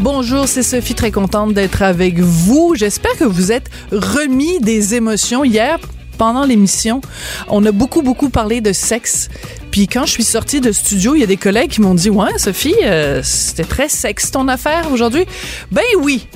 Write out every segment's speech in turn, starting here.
Bonjour, c'est Sophie, très contente d'être avec vous. J'espère que vous êtes remis des émotions. Hier, pendant l'émission, on a beaucoup, beaucoup parlé de sexe. Puis quand je suis sortie de studio, il y a des collègues qui m'ont dit, ouais, Sophie, euh, c'était très sexe ton affaire aujourd'hui. Ben oui.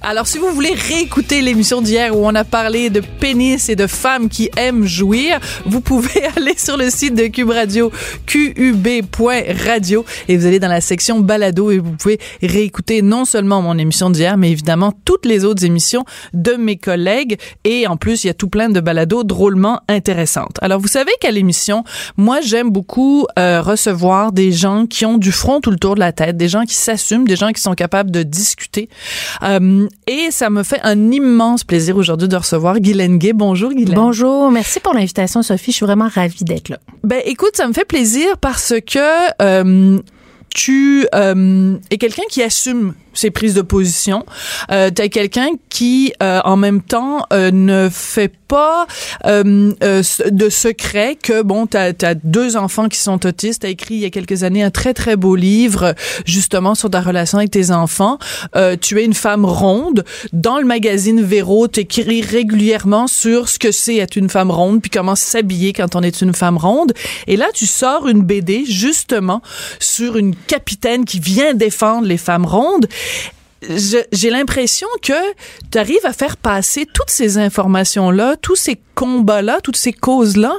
Alors, si vous voulez réécouter l'émission d'hier où on a parlé de pénis et de femmes qui aiment jouir, vous pouvez aller sur le site de Cube Radio, qub.radio, et vous allez dans la section balado et vous pouvez réécouter non seulement mon émission d'hier, mais évidemment toutes les autres émissions de mes collègues. Et en plus, il y a tout plein de balados drôlement intéressantes. Alors, vous savez qu'à l'émission, moi, j'aime beaucoup euh, recevoir des gens qui ont du front tout le tour de la tête, des gens qui s'assument, des gens qui sont capables de discuter. Euh, et ça me fait un immense plaisir aujourd'hui de recevoir Guylaine Gay. Bonjour Guylaine. Bonjour, merci pour l'invitation Sophie, je suis vraiment ravie d'être là. Ben écoute, ça me fait plaisir parce que euh, tu euh, es quelqu'un qui assume ses prises de position. Euh, tu es quelqu'un qui, euh, en même temps, euh, ne fait pas euh, euh, de secret que, bon, tu as, deux enfants qui sont autistes. Tu as écrit il y a quelques années un très, très beau livre, justement, sur ta relation avec tes enfants. Euh, tu es une femme ronde. Dans le magazine Véro, tu écris régulièrement sur ce que c'est être une femme ronde, puis comment s'habiller quand on est une femme ronde. Et là, tu sors une BD, justement, sur une capitaine qui vient défendre les femmes rondes j'ai l'impression que tu arrives à faire passer toutes ces informations-là, tous ces combats-là, toutes ces causes-là,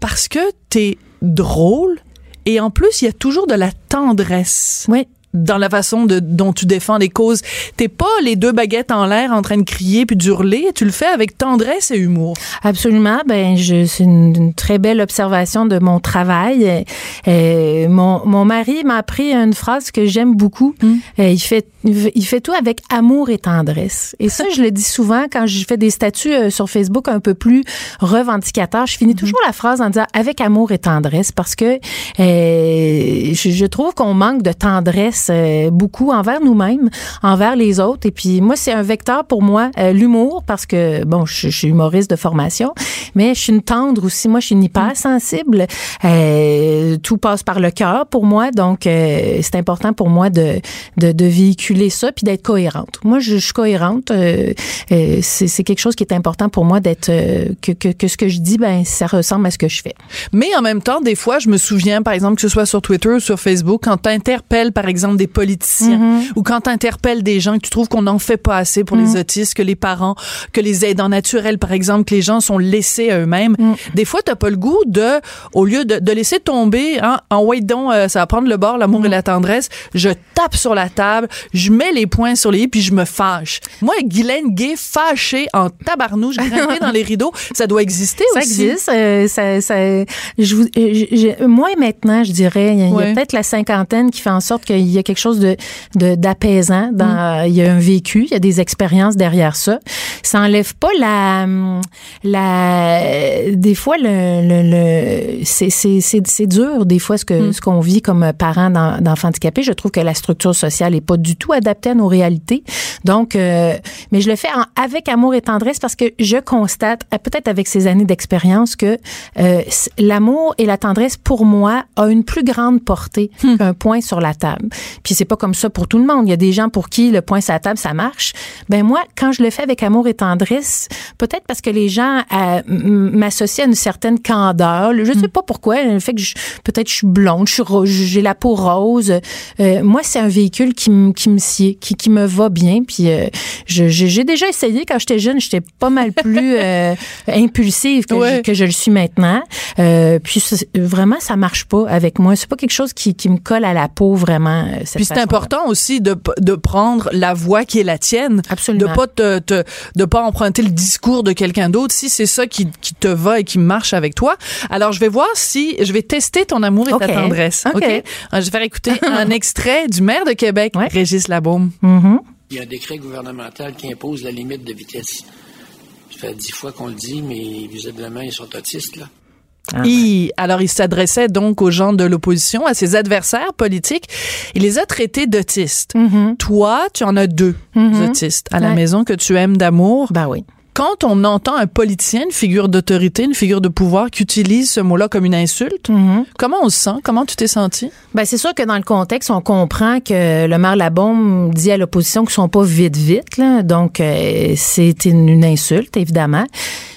parce que tu es drôle et en plus, il y a toujours de la tendresse. Oui. Dans la façon de, dont tu défends les causes. T'es pas les deux baguettes en l'air en train de crier puis d'hurler. Tu le fais avec tendresse et humour. Absolument, ben c'est une, une très belle observation de mon travail. Euh, mon, mon mari m'a appris une phrase que j'aime beaucoup. Euh, il fait il fait tout avec amour et tendresse. Et ça, je le dis souvent quand je fais des statuts euh, sur Facebook un peu plus revendicateurs. Je finis toujours la phrase en disant avec amour et tendresse parce que euh, je, je trouve qu'on manque de tendresse euh, beaucoup envers nous-mêmes, envers les autres. Et puis moi, c'est un vecteur pour moi, euh, l'humour, parce que bon, je, suis humoriste de formation, mais je suis une tendre aussi. Moi, je suis une hypersensible. Euh, tout passe par le cœur pour moi, donc euh, c'est important pour moi de, de, de véhiculer ça puis d'être cohérente. Moi, je, suis cohérente. euh, euh, c'est quelque chose qui est important pour moi d'être que, que, que ce que je dis, ben ça ressemble à ce que je fais. Mais en même temps, des fois, je me souviens, par exemple, que ce soit sur Twitter ou sur Facebook, quand tu interpelles, par exemple, des politiciens ou quand tu interpelles des gens que tu trouves qu'on n'en fait pas assez pour les autistes, que les parents, que les aidants naturels, par exemple, que les gens sont laissés à eux-mêmes, des fois, tu pas le goût de, au lieu de, de laisser tomber, hein, en wait donc, euh, ça va prendre le bord, l'amour et la tendresse, je tape sur la table, je mets les poings sur les i, puis je me fâche. Moi, Guylaine Gay, fâchée en tabarnouche, grimpée dans les rideaux, ça doit exister Ça aussi. existe. euh, ça, ça, je, vous- euh, je- je- moi maintenant, je dirais, il y a, y peut-être la cinquantaine qui fait en sorte qu'il y a quelque chose de de- d'apaisant. Dans, Mm. Il y a un vécu, il y a des expériences derrière ça. Ça enlève pas la, la. Des fois, le, le, le c'est c'est dur des fois ce Mm. que ce qu'on vit comme parents d'en- d'enfants handicapés. Je trouve que la structure sociale est pas du tout adaptée à nos réalités. Donc, euh, mais je le fais en- avec amour et tendresse parce que je constate, euh, peut-être avec ces années d'expérience, que euh, l'amour et la tendresse, pour moi, a une plus grande portée qu'un point sur la table. Puis c'est pas comme ça pour tout le monde. Il y a des gens pour qui le point sur la table, ça marche. Ben moi, quand je le fais avec amour et tendresse, peut-être parce que les gens euh, m- m'associer à une certaine candeur. Je sais pas pourquoi. Le fait que je- peut-être je suis blonde, je suis ro- j'ai la peau rose. Euh, moi, c'est un véhicule qui, me- qui me sied, qui, qui me va bien. Puis euh, j'ai j'ai déjà essayé quand j'étais jeune. J'étais pas mal plus euh, impulsive que, Ouais. je, que je le suis maintenant. Euh, puis vraiment, ça marche pas avec moi. C'est pas quelque chose qui, qui me colle à la peau vraiment. Euh, cette Puis c'est important aussi de, de prendre la voix qui est la tienne. Absolument. De pas te, te- de pas emprunter le discours de quelqu'un d'autre si c'est ça qui, qui te va et qui marche avec toi. Alors je vais voir si je vais tester ton amour et ta tendresse. OK. Alors, je vais faire écouter un extrait du maire de Québec, Ouais. Régis Labaume. Mhm. Il y a un décret gouvernemental qui impose la limite de vitesse. Ça fait dix fois qu'on le dit, mais visiblement, ils sont autistes, là. Ah, Il- alors, il s'adressait donc aux gens de l'opposition, à ses adversaires politiques. Il les a traités d'autistes. Mhm. Toi, tu en as deux Mhm. autistes à la maison que tu aimes d'amour. Ben oui. Quand on entend un politicien, une figure d'autorité, une figure de pouvoir qui utilise ce mot-là comme une insulte, Mhm. comment on se sent? Comment tu t'es senti? Ben c'est sûr que dans le contexte, on comprend que le maire Labombe dit à l'opposition qu'ils sont pas vite vite, là. donc euh, c'est une, une insulte évidemment.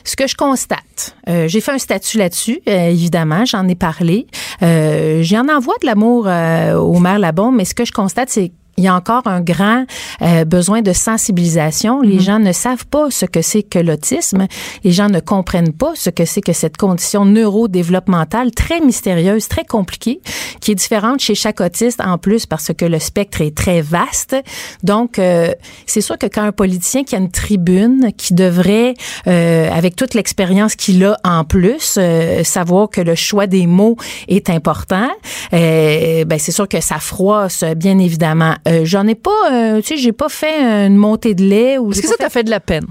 Ce que je constate, euh, j'ai fait un statut là-dessus, euh, évidemment, j'en ai parlé. Euh, J'en envoie de l'amour au maire Labombe, mais ce que je constate, c'est il y a encore un grand euh, besoin de sensibilisation. Les gens ne savent pas ce que c'est que l'autisme. Les gens ne comprennent pas ce que c'est que cette condition neurodéveloppementale très mystérieuse, très compliquée, qui est différente chez chaque autiste en plus parce que le spectre est très vaste. Donc, euh, c'est sûr que quand un politicien qui a une tribune, qui devrait, euh, avec toute l'expérience qu'il a en plus, euh, savoir que le choix des mots est important, euh, ben c'est sûr que ça froisse, bien évidemment. Euh, J'en ai pas, euh, tu sais, j'ai pas fait une montée de lait ou Est-ce que ça t'a fait de la peine?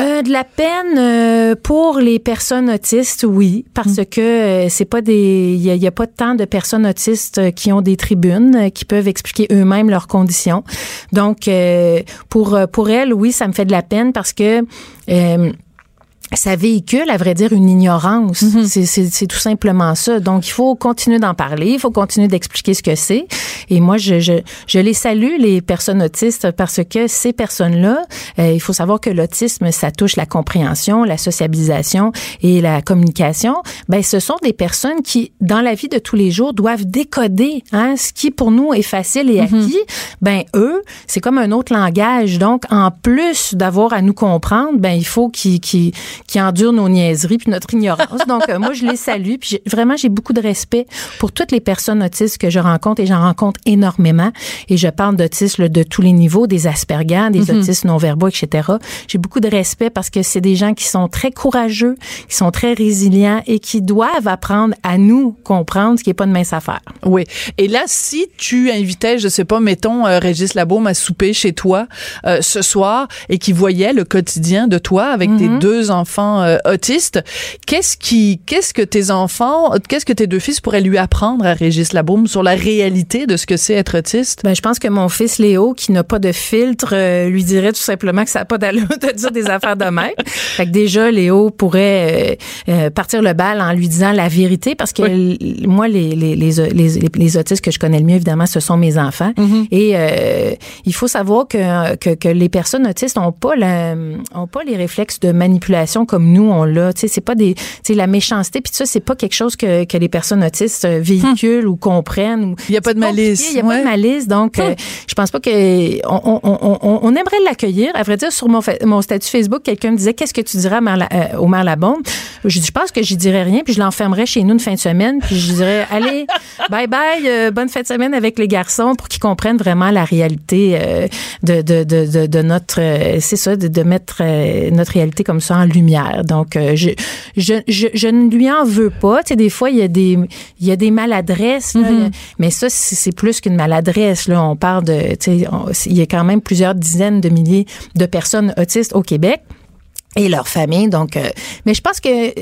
euh, de la peine euh, pour les personnes autistes, oui, parce que euh, c'est pas des, il y y a pas tant de personnes autistes qui ont des tribunes qui peuvent expliquer eux-mêmes leurs conditions. Donc pour pour elles, oui, ça me fait de la peine parce que ça véhicule, à vrai dire, une ignorance. C'est- C'est c'est tout simplement ça. Donc, il faut continuer d'en parler, il faut continuer d'expliquer ce que c'est. Et moi, je, je, je les salue, les personnes autistes, parce que ces personnes-là, euh, il faut savoir que l'autisme, ça touche la compréhension, la sociabilisation et la communication. Ben, ce sont des personnes qui, dans la vie de tous les jours, doivent décoder hein, ce qui, pour nous, est facile et acquis. Ben, eux, c'est comme un autre langage. Donc, en plus d'avoir à nous comprendre, ben, il faut qu'ils qu'ils qui endurent nos niaiseries puis notre ignorance. Donc, euh, moi, je les salue. Puis vraiment, j'ai beaucoup de respect pour toutes les personnes autistes que je rencontre et j'en rencontre énormément. Et je parle d'autistes de tous les niveaux, des Asperger, des autistes non-verbaux, etc. J'ai beaucoup de respect parce que c'est des gens qui sont très courageux, qui sont très résilients et qui doivent apprendre à nous comprendre ce qui est pas de mince affaire. Oui. Et là, si tu invitais, je sais pas, mettons euh, Régis Labaume à souper chez toi euh, ce soir et qui voyait le quotidien de toi avec tes deux enfants euh, autistes, qu'est-ce qui, qu'est-ce que tes enfants, qu'est-ce que tes deux fils pourraient lui apprendre à Régis Labaume sur la réalité de ce que c'est être autiste? Ben, je pense que mon fils Léo, qui n'a pas de filtre, euh, lui dirait tout simplement que ça n'a pas d'allure de dire des affaires de même. Fait que déjà, Léo pourrait euh, euh, partir le bal en lui disant la vérité, parce que l- moi, les, les, les, les, les autistes que je connais le mieux, évidemment, ce sont mes enfants. Et euh, il faut savoir que, que, que les personnes autistes ont pas la, ont pas les réflexes de manipulation comme nous on l'a. Tu sais, c'est pas des, tu sais, la méchanceté puis tout ça, c'est pas quelque chose que, que les personnes autistes euh, véhiculent ou comprennent. Il y a pas de malice. Il y a pas de malice, donc euh, je pense pas que on, on, on, on- on aimerait l'accueillir. À vrai dire, sur mon, statut Facebook, quelqu'un me disait qu'est-ce que tu dirais à euh, au maire Labombe. Je dis, je pense que j'y dirais rien, puis je l'enfermerais chez nous une fin de semaine, puis je dirais allez, bye bye, euh, bonne fin de semaine avec les garçons pour qu'ils comprennent vraiment la réalité de, de, de, de, de notre, c'est ça, de, de mettre notre réalité comme ça en lumière. Donc euh, je, je, je, je ne lui en veux pas. Tu sais, des fois il y a des, il y a des maladresses, là, mais ça c'est c'est plus qu'une maladresse. Là, on parle de, tu sais, on- il y a quand même plusieurs dizaines de milliers de personnes autistes au Québec et leur famille. Donc, euh, mais je pense que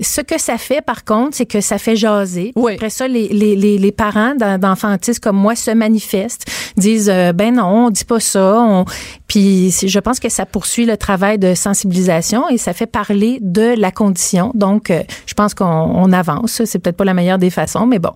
ce que ça fait, par contre, c'est que ça fait jaser. Oui. Après ça, les, les, les, les parents d'en- d'enfants autistes comme moi se manifestent, disent euh, ben non, on dit pas ça. On... Puis je pense que ça poursuit le travail de sensibilisation et ça fait parler de la condition. Donc, euh, je pense qu'on on avance. C'est peut-être pas la meilleure des façons, mais bon.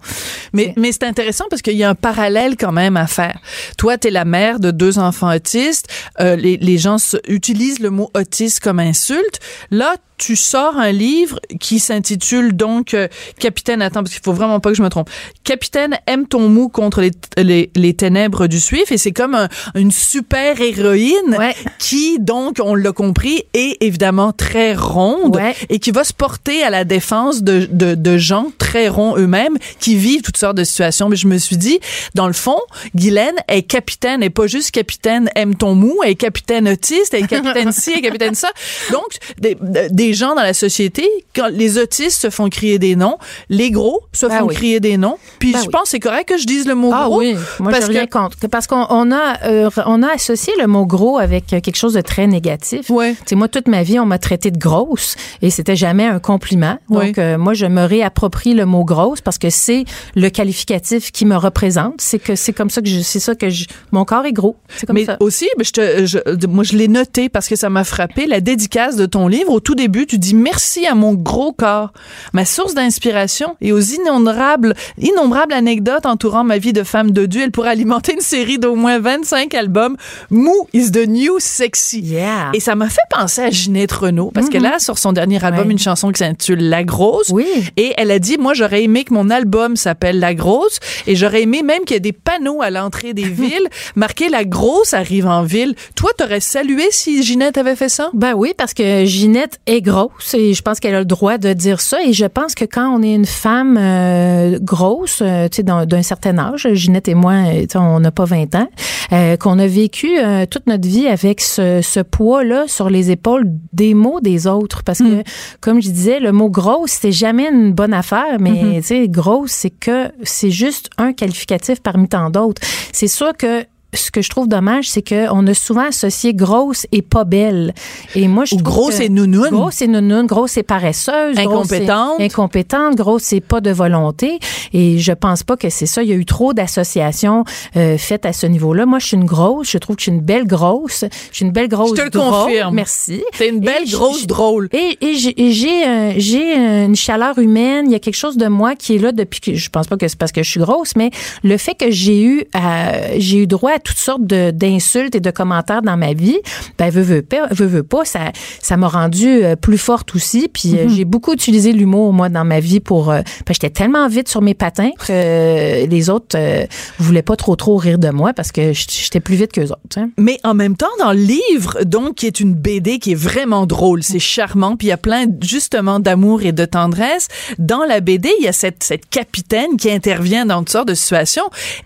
Mais, mais c'est intéressant parce qu'il y a un parallèle quand même à faire. Toi, tu es la mère de deux enfants autistes. Euh, les, les gens se- utilisent le mot autiste comme insulte. Là, tu sors un livre qui s'intitule donc euh, Capitaine, attends, parce qu'il faut vraiment pas que je me trompe. Capitaine aime ton mou contre les, les, les ténèbres du suif et c'est comme un- une super héroïne Ouais. qui, donc, on l'a compris, est évidemment très ronde Ouais. et qui va se porter à la défense de, de, de gens très ronds eux-mêmes qui vivent toutes sortes de situations. Mais je me suis dit, dans le fond, Guylaine est capitaine et pas juste capitaine aime ton mou, elle est capitaine autiste, elle est capitaine ci, elle est capitaine ça. Donc, des, des gens dans la société, quand les autistes se font crier des noms, les gros se Ben font oui. crier des noms. Puis Ben je oui. pense que c'est correct que je dise le mot Ah gros. oui, moi parce j'ai rien que- contre. Parce qu'on on a, euh, on a associé le mot gros avec euh, quelque chose de très négatif. Ouais. Tu sais, moi, toute ma vie, on m'a traité de grosse et c'était jamais un compliment. Ouais. Donc, euh, moi, je me réapproprie le mot grosse parce que c'est le qualificatif qui me représente. C'est que c'est comme ça que je, c'est ça que je, mon corps est gros. C'est comme Mais ça. aussi, ben, je te, je- moi, je l'ai noté parce que ça m'a frappé. La dédicace de ton livre, au tout début, tu dis merci à mon gros corps, ma source d'inspiration et aux innombrables, innombrables anecdotes entourant ma vie de femme de Dieu. Elle pourrait alimenter une série d'au moins 25 albums. Mou is the new sexy. Yeah. Et ça m'a fait penser à Ginette Renault parce qu'elle a sur son dernier album Ouais. une chanson qui s'intitule La Grosse. Oui. Et elle a dit, moi, j'aurais aimé que mon album s'appelle La Grosse et j'aurais aimé même qu'il y ait des panneaux à l'entrée des villes marqués La Grosse arrive en ville. Toi, t'aurais salué si Ginette avait fait ça? Ben oui, parce que Ginette est grosse et je pense qu'elle a le droit de dire ça. Et je pense que quand on est une femme euh, grosse, euh, tu sais, d'un certain âge, Ginette et moi, euh, on n'a pas 20 ans, euh, qu'on a vécu euh, toute notre vie avec ce, ce poids-là sur les épaules des mots des autres. Parce que, comme je disais, le mot grosse, c'est jamais une bonne affaire, mais tu sais, grosse, c'est que c'est juste un qualificatif parmi tant d'autres. C'est sûr que ce que je trouve dommage, c'est qu'on a souvent associé grosse et pas belle. Et moi, je Ou trouve grosse que- et nounoune. Grosse et nounoune, grosse et paresseuse. grosse et- Incompétente. incompétente, grosse et pas de volonté. Et je pense pas que c'est ça. Il y a eu trop d'associations euh, faites à ce niveau-là. Moi, je suis une grosse. Je trouve que je suis une belle grosse. Je suis une belle grosse Je te le drôle. confirme. Merci. T'es une belle Et grosse drôle. Et, et j'ai j'ai euh, j'ai une chaleur humaine. Il y a quelque chose de moi qui est là depuis que je pense pas que c'est parce que je suis grosse, mais le fait que j'ai eu à- j'ai eu droit à toutes sortes de d'insultes et de commentaires dans ma vie, ben veut veut pas, veut, veut pas ça ça m'a rendue euh, plus forte aussi. Puis euh, j'ai beaucoup utilisé l'humour moi dans ma vie pour euh, que j'étais tellement vite sur mes patins que les autres euh, voulaient pas trop trop rire de moi parce que j'étais plus vite qu'eux autres. hein. Mais en même temps, dans le livre, donc, qui est une BD qui est vraiment drôle, c'est charmant, puis il y a plein, justement, d'amour et de tendresse. Dans la BD, il y a cette, cette capitaine qui intervient dans toutes sortes de situations,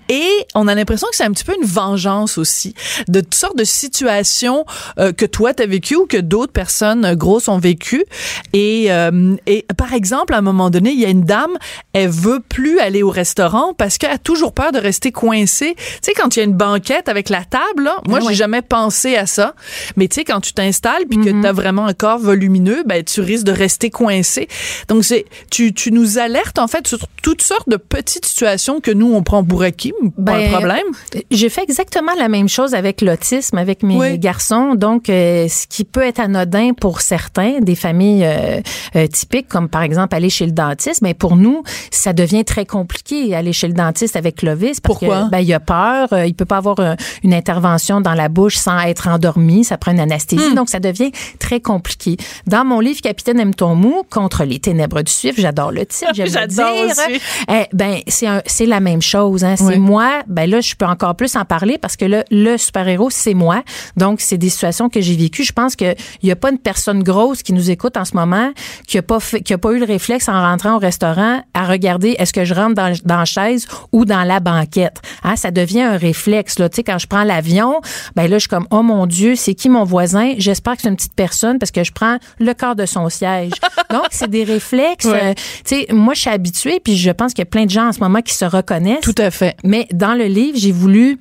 et on a l'impression que c'est un petit peu une vengeance aussi, de toutes sortes de situations euh, que toi, t'as vécues ou que d'autres personnes euh, grosses ont vécues. Et, euh, et par exemple, à un moment donné, il y a une dame, elle veut plus aller au restaurant parce qu'elle a toujours peur de rester coincée. Tu sais, quand il y a une banquette avec la table, là, moi, ouais. j'ai jamais pensé à ça. Mais tu sais, quand tu t'installes puis que tu as vraiment un corps volumineux, ben, tu risques de rester coincé. Donc, c'est, tu, tu nous alertes, en fait, sur toutes sortes de petites situations que nous, on prend pour acquis. Pas Ben, un problème. J'ai fait exactement la même chose avec l'autisme, avec mes Oui. garçons. Donc, euh, ce qui peut être anodin pour certains, des familles euh, euh, typiques, comme par exemple aller chez le dentiste, mais pour nous, ça devient très compliqué aller chez le dentiste avec Clovis parce Pourquoi? que ben il a peur, il peut pas avoir une intervention dans la bouche sans être endormi, ça prend une anesthésie, donc ça devient très compliqué. Dans mon livre Capitaine aime ton mou contre les ténèbres du suif, j'adore le titre, j'aime le J'adore dire. aussi. Eh, ben c'est c'est la même chose hein. c'est Oui. moi ben là je peux encore plus en parler parce que là, le super-héros c'est moi donc c'est des situations que j'ai vécues je pense que il y a pas une personne grosse qui nous écoute en ce moment qui a pas fait, qui a pas eu le réflexe en rentrant au restaurant à regarder est-ce que je rentre dans, dans la chaise ou dans la banquette hein, ça devient un réflexe là tu sais quand je prends l'avion ben là je suis comme oh mon dieu c'est qui mon voisin? J'espère que c'est une petite personne parce que je prends le quart de son siège donc c'est des réflexes Ouais. euh, tu sais, moi, je suis habituée, puis je pense qu'il y a plein de gens en ce moment qui se reconnaissent. Tout à fait. Mais dans le livre, j'ai voulu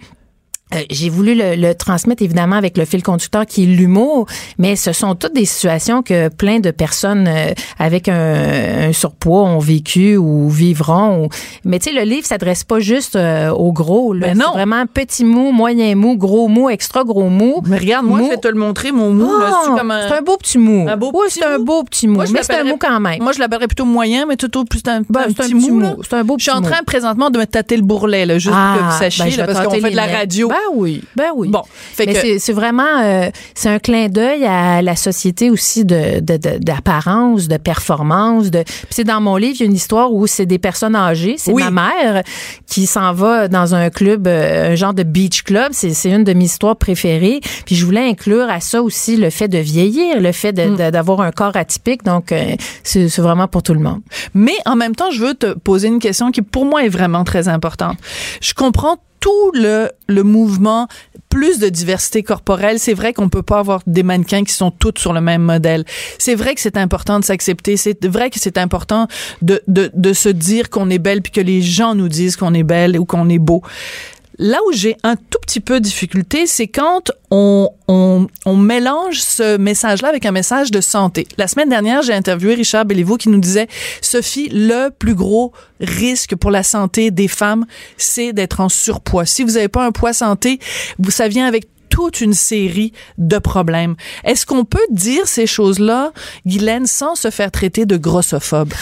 euh, j'ai voulu le, le transmettre évidemment avec le fil conducteur qui est l'humour, mais ce sont toutes des situations que plein de personnes euh, avec un, un surpoids ont vécu ou vivront. ou- Mais tu sais, le livre s'adresse pas juste euh, aux gros. Là. Ben non. Vraiment petit mou, moyen mou, gros mou, extra gros mou. Mais regarde, moi, Mou. je vais te le montrer, mon mou. C'est Ah, un... c'est un beau petit mou. un beau Oui, petit c'est un beau petit mou. Moi, je mais c'est un mou quand même. Moi, je l'appellerais plutôt moyen, mais tout au plus un, Ben, un c'est un petit petit mou. C'est un beau Je suis en petit train mou. présentement de me tâter le bourrelet, là, juste Ah, que vous sachiez, ben, là, parce qu'on fait de la radio. Ben oui, ben oui. Bon, fait Mais que c'est- vraiment euh, c'est un clin d'œil à la société aussi de de- de- d'apparence, de, performance. De c'est dans mon livre il y a une histoire où c'est des personnes âgées. C'est Oui. ma mère qui s'en va dans un club, euh, un genre de beach club. C'est c'est une de mes histoires préférées. Puis je voulais inclure à ça aussi le fait de vieillir, le fait Mm. d'avoir un corps atypique. Donc euh, c'est vraiment pour tout le monde. Mais en même temps, je veux te poser une question qui, pour moi, est vraiment très importante. Je comprends tout le, le mouvement, plus de diversité corporelle. C'est vrai qu'on peut pas avoir des mannequins qui sont toutes sur le même modèle. C'est vrai que c'est important de s'accepter. C'est vrai que c'est important de, de, de se dire qu'on est belle puis que les gens nous disent qu'on est belle ou qu'on est beau. Là où j'ai un tout petit peu de difficulté, c'est quand on, on, mélange ce message-là avec un message de santé. La semaine dernière, j'ai interviewé Richard Béliveau qui nous disait, Sophie, le plus gros risque pour la santé des femmes, c'est d'être en surpoids. Si vous n'avez pas un poids santé, vous, ça vient avec toute une série de problèmes. Est-ce qu'on peut dire ces choses-là, Guylaine, sans se faire traiter de grossophobe?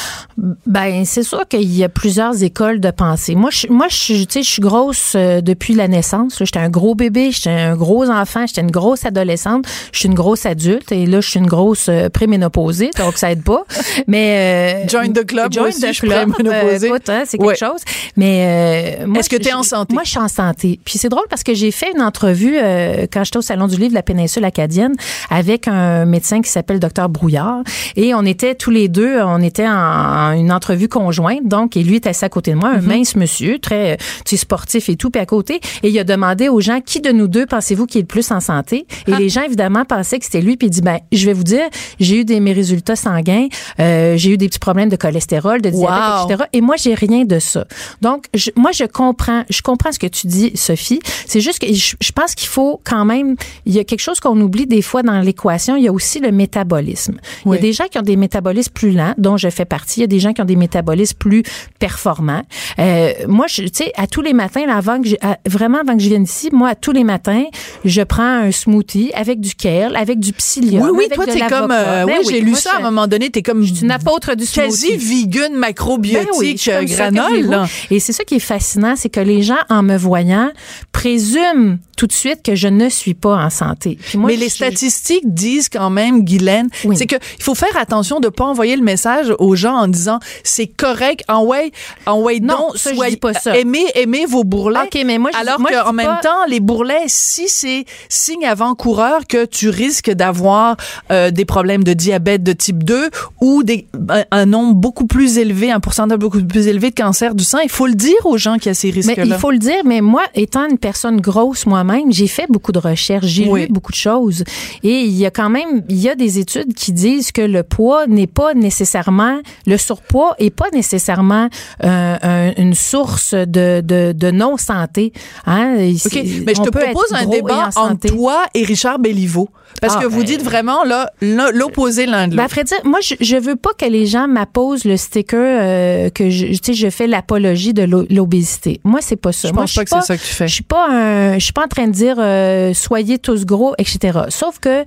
Ben, c'est sûr qu'il y a plusieurs écoles de pensée. Moi, je, moi, je, tu je suis grosse euh, depuis la naissance. J'étais un gros bébé, j'étais un gros enfant, j'étais une grosse adolescente, je suis une grosse adulte et là, je suis une grosse euh, préménopausée, donc ça aide pas. Mais euh, Join the club, join the je suis club, euh, hein, c'est quelque Ouais. chose. Mais euh, Est-ce que t'es je- en santé? Moi, je suis en santé. Puis c'est drôle parce que j'ai fait une entrevue euh, quand j'étais au salon du livre de la péninsule acadienne avec un médecin qui s'appelle docteur Brouillard et on était tous les deux, on était en, en une entrevue conjointe. Donc, et lui était assis à côté de moi, un Mhm. mince monsieur, très euh, tu sais, sportif et tout, puis à côté. Et il a demandé aux gens qui de nous deux pensez-vous qui est le plus en santé? Et Ah. les gens évidemment pensaient que c'était lui. Puis il dit ben, je vais vous dire, j'ai eu des mes résultats sanguins, euh, j'ai eu des petits problèmes de cholestérol, de diabète, Wow. etc. Et moi, j'ai rien de ça. Donc, je- moi, je comprends, je comprends ce que tu dis, Sophie. C'est juste que je, je pense qu'il faut quand même, il y a quelque chose qu'on oublie des fois dans l'équation. Il y a aussi le métabolisme. Il Oui. y a des gens qui ont des métabolismes plus lents, dont je fais partie. Il y a des gens qui ont des métabolismes plus performants. Euh, moi, tu sais, à tous les matins, là, avant que je, à- vraiment avant que je vienne ici, moi, à tous les matins, je prends un smoothie avec du kale, avec du psyllium. Oui, oui, avec toi, t'es comme, euh, Ben oui, j'ai lu moi, ça à un moment donné, t'es comme une apôtre du quasi smoothie. vegan Ben macrobiotique oui, qu'avez-vous? là. Et c'est ça qui est fascinant, c'est que les gens, en me voyant, présument tout de suite que je ne suis pas en santé. Puis moi, Mais les statistiques disent quand même, Guylaine, Oui. c'est que il faut faire attention de pas envoyer le message aux gens en disant c'est correct, en way, en way Non, je soyez- dis pas ça. aimez, aimez vos bourrelets. OK, mais moi, je- alors moi, qu'en même pas- temps, les bourrelets, si c'est signe avant-coureur que tu risques d'avoir euh, des problèmes de diabète de type 2 ou des, un, un nombre beaucoup plus élevé, un pourcentage beaucoup plus élevé de cancer du sein, il faut le dire aux gens qu'il y a ces Mais risques-là. il faut le dire, mais moi, étant une personne grosse moi-même, j'ai fait beaucoup de recherches, j'ai Oui. lu beaucoup de choses. Et il y a quand même, il y a des études qui disent que le poids n'est pas nécessairement, le surpoids est pas nécessairement euh, un- une source de, de, de non-santé. Hein? Et OK, c'est- mais je te propose un débat en entre toi et Richard Béliveau. Parce Ah, que vous ben- dites vraiment là l'opposé l'un de Ben, l'autre. vrai dire, moi, je, je veux pas que les gens m'apposent le sticker euh, que je, tu sais, je fais l'apologie de l'o- l'obésité. Moi, c'est pas ça. Je Moi, pense pas que c'est ça que tu fais. Je suis pas un, je suis pas en train de dire euh, soyez tous gros, etc. Sauf que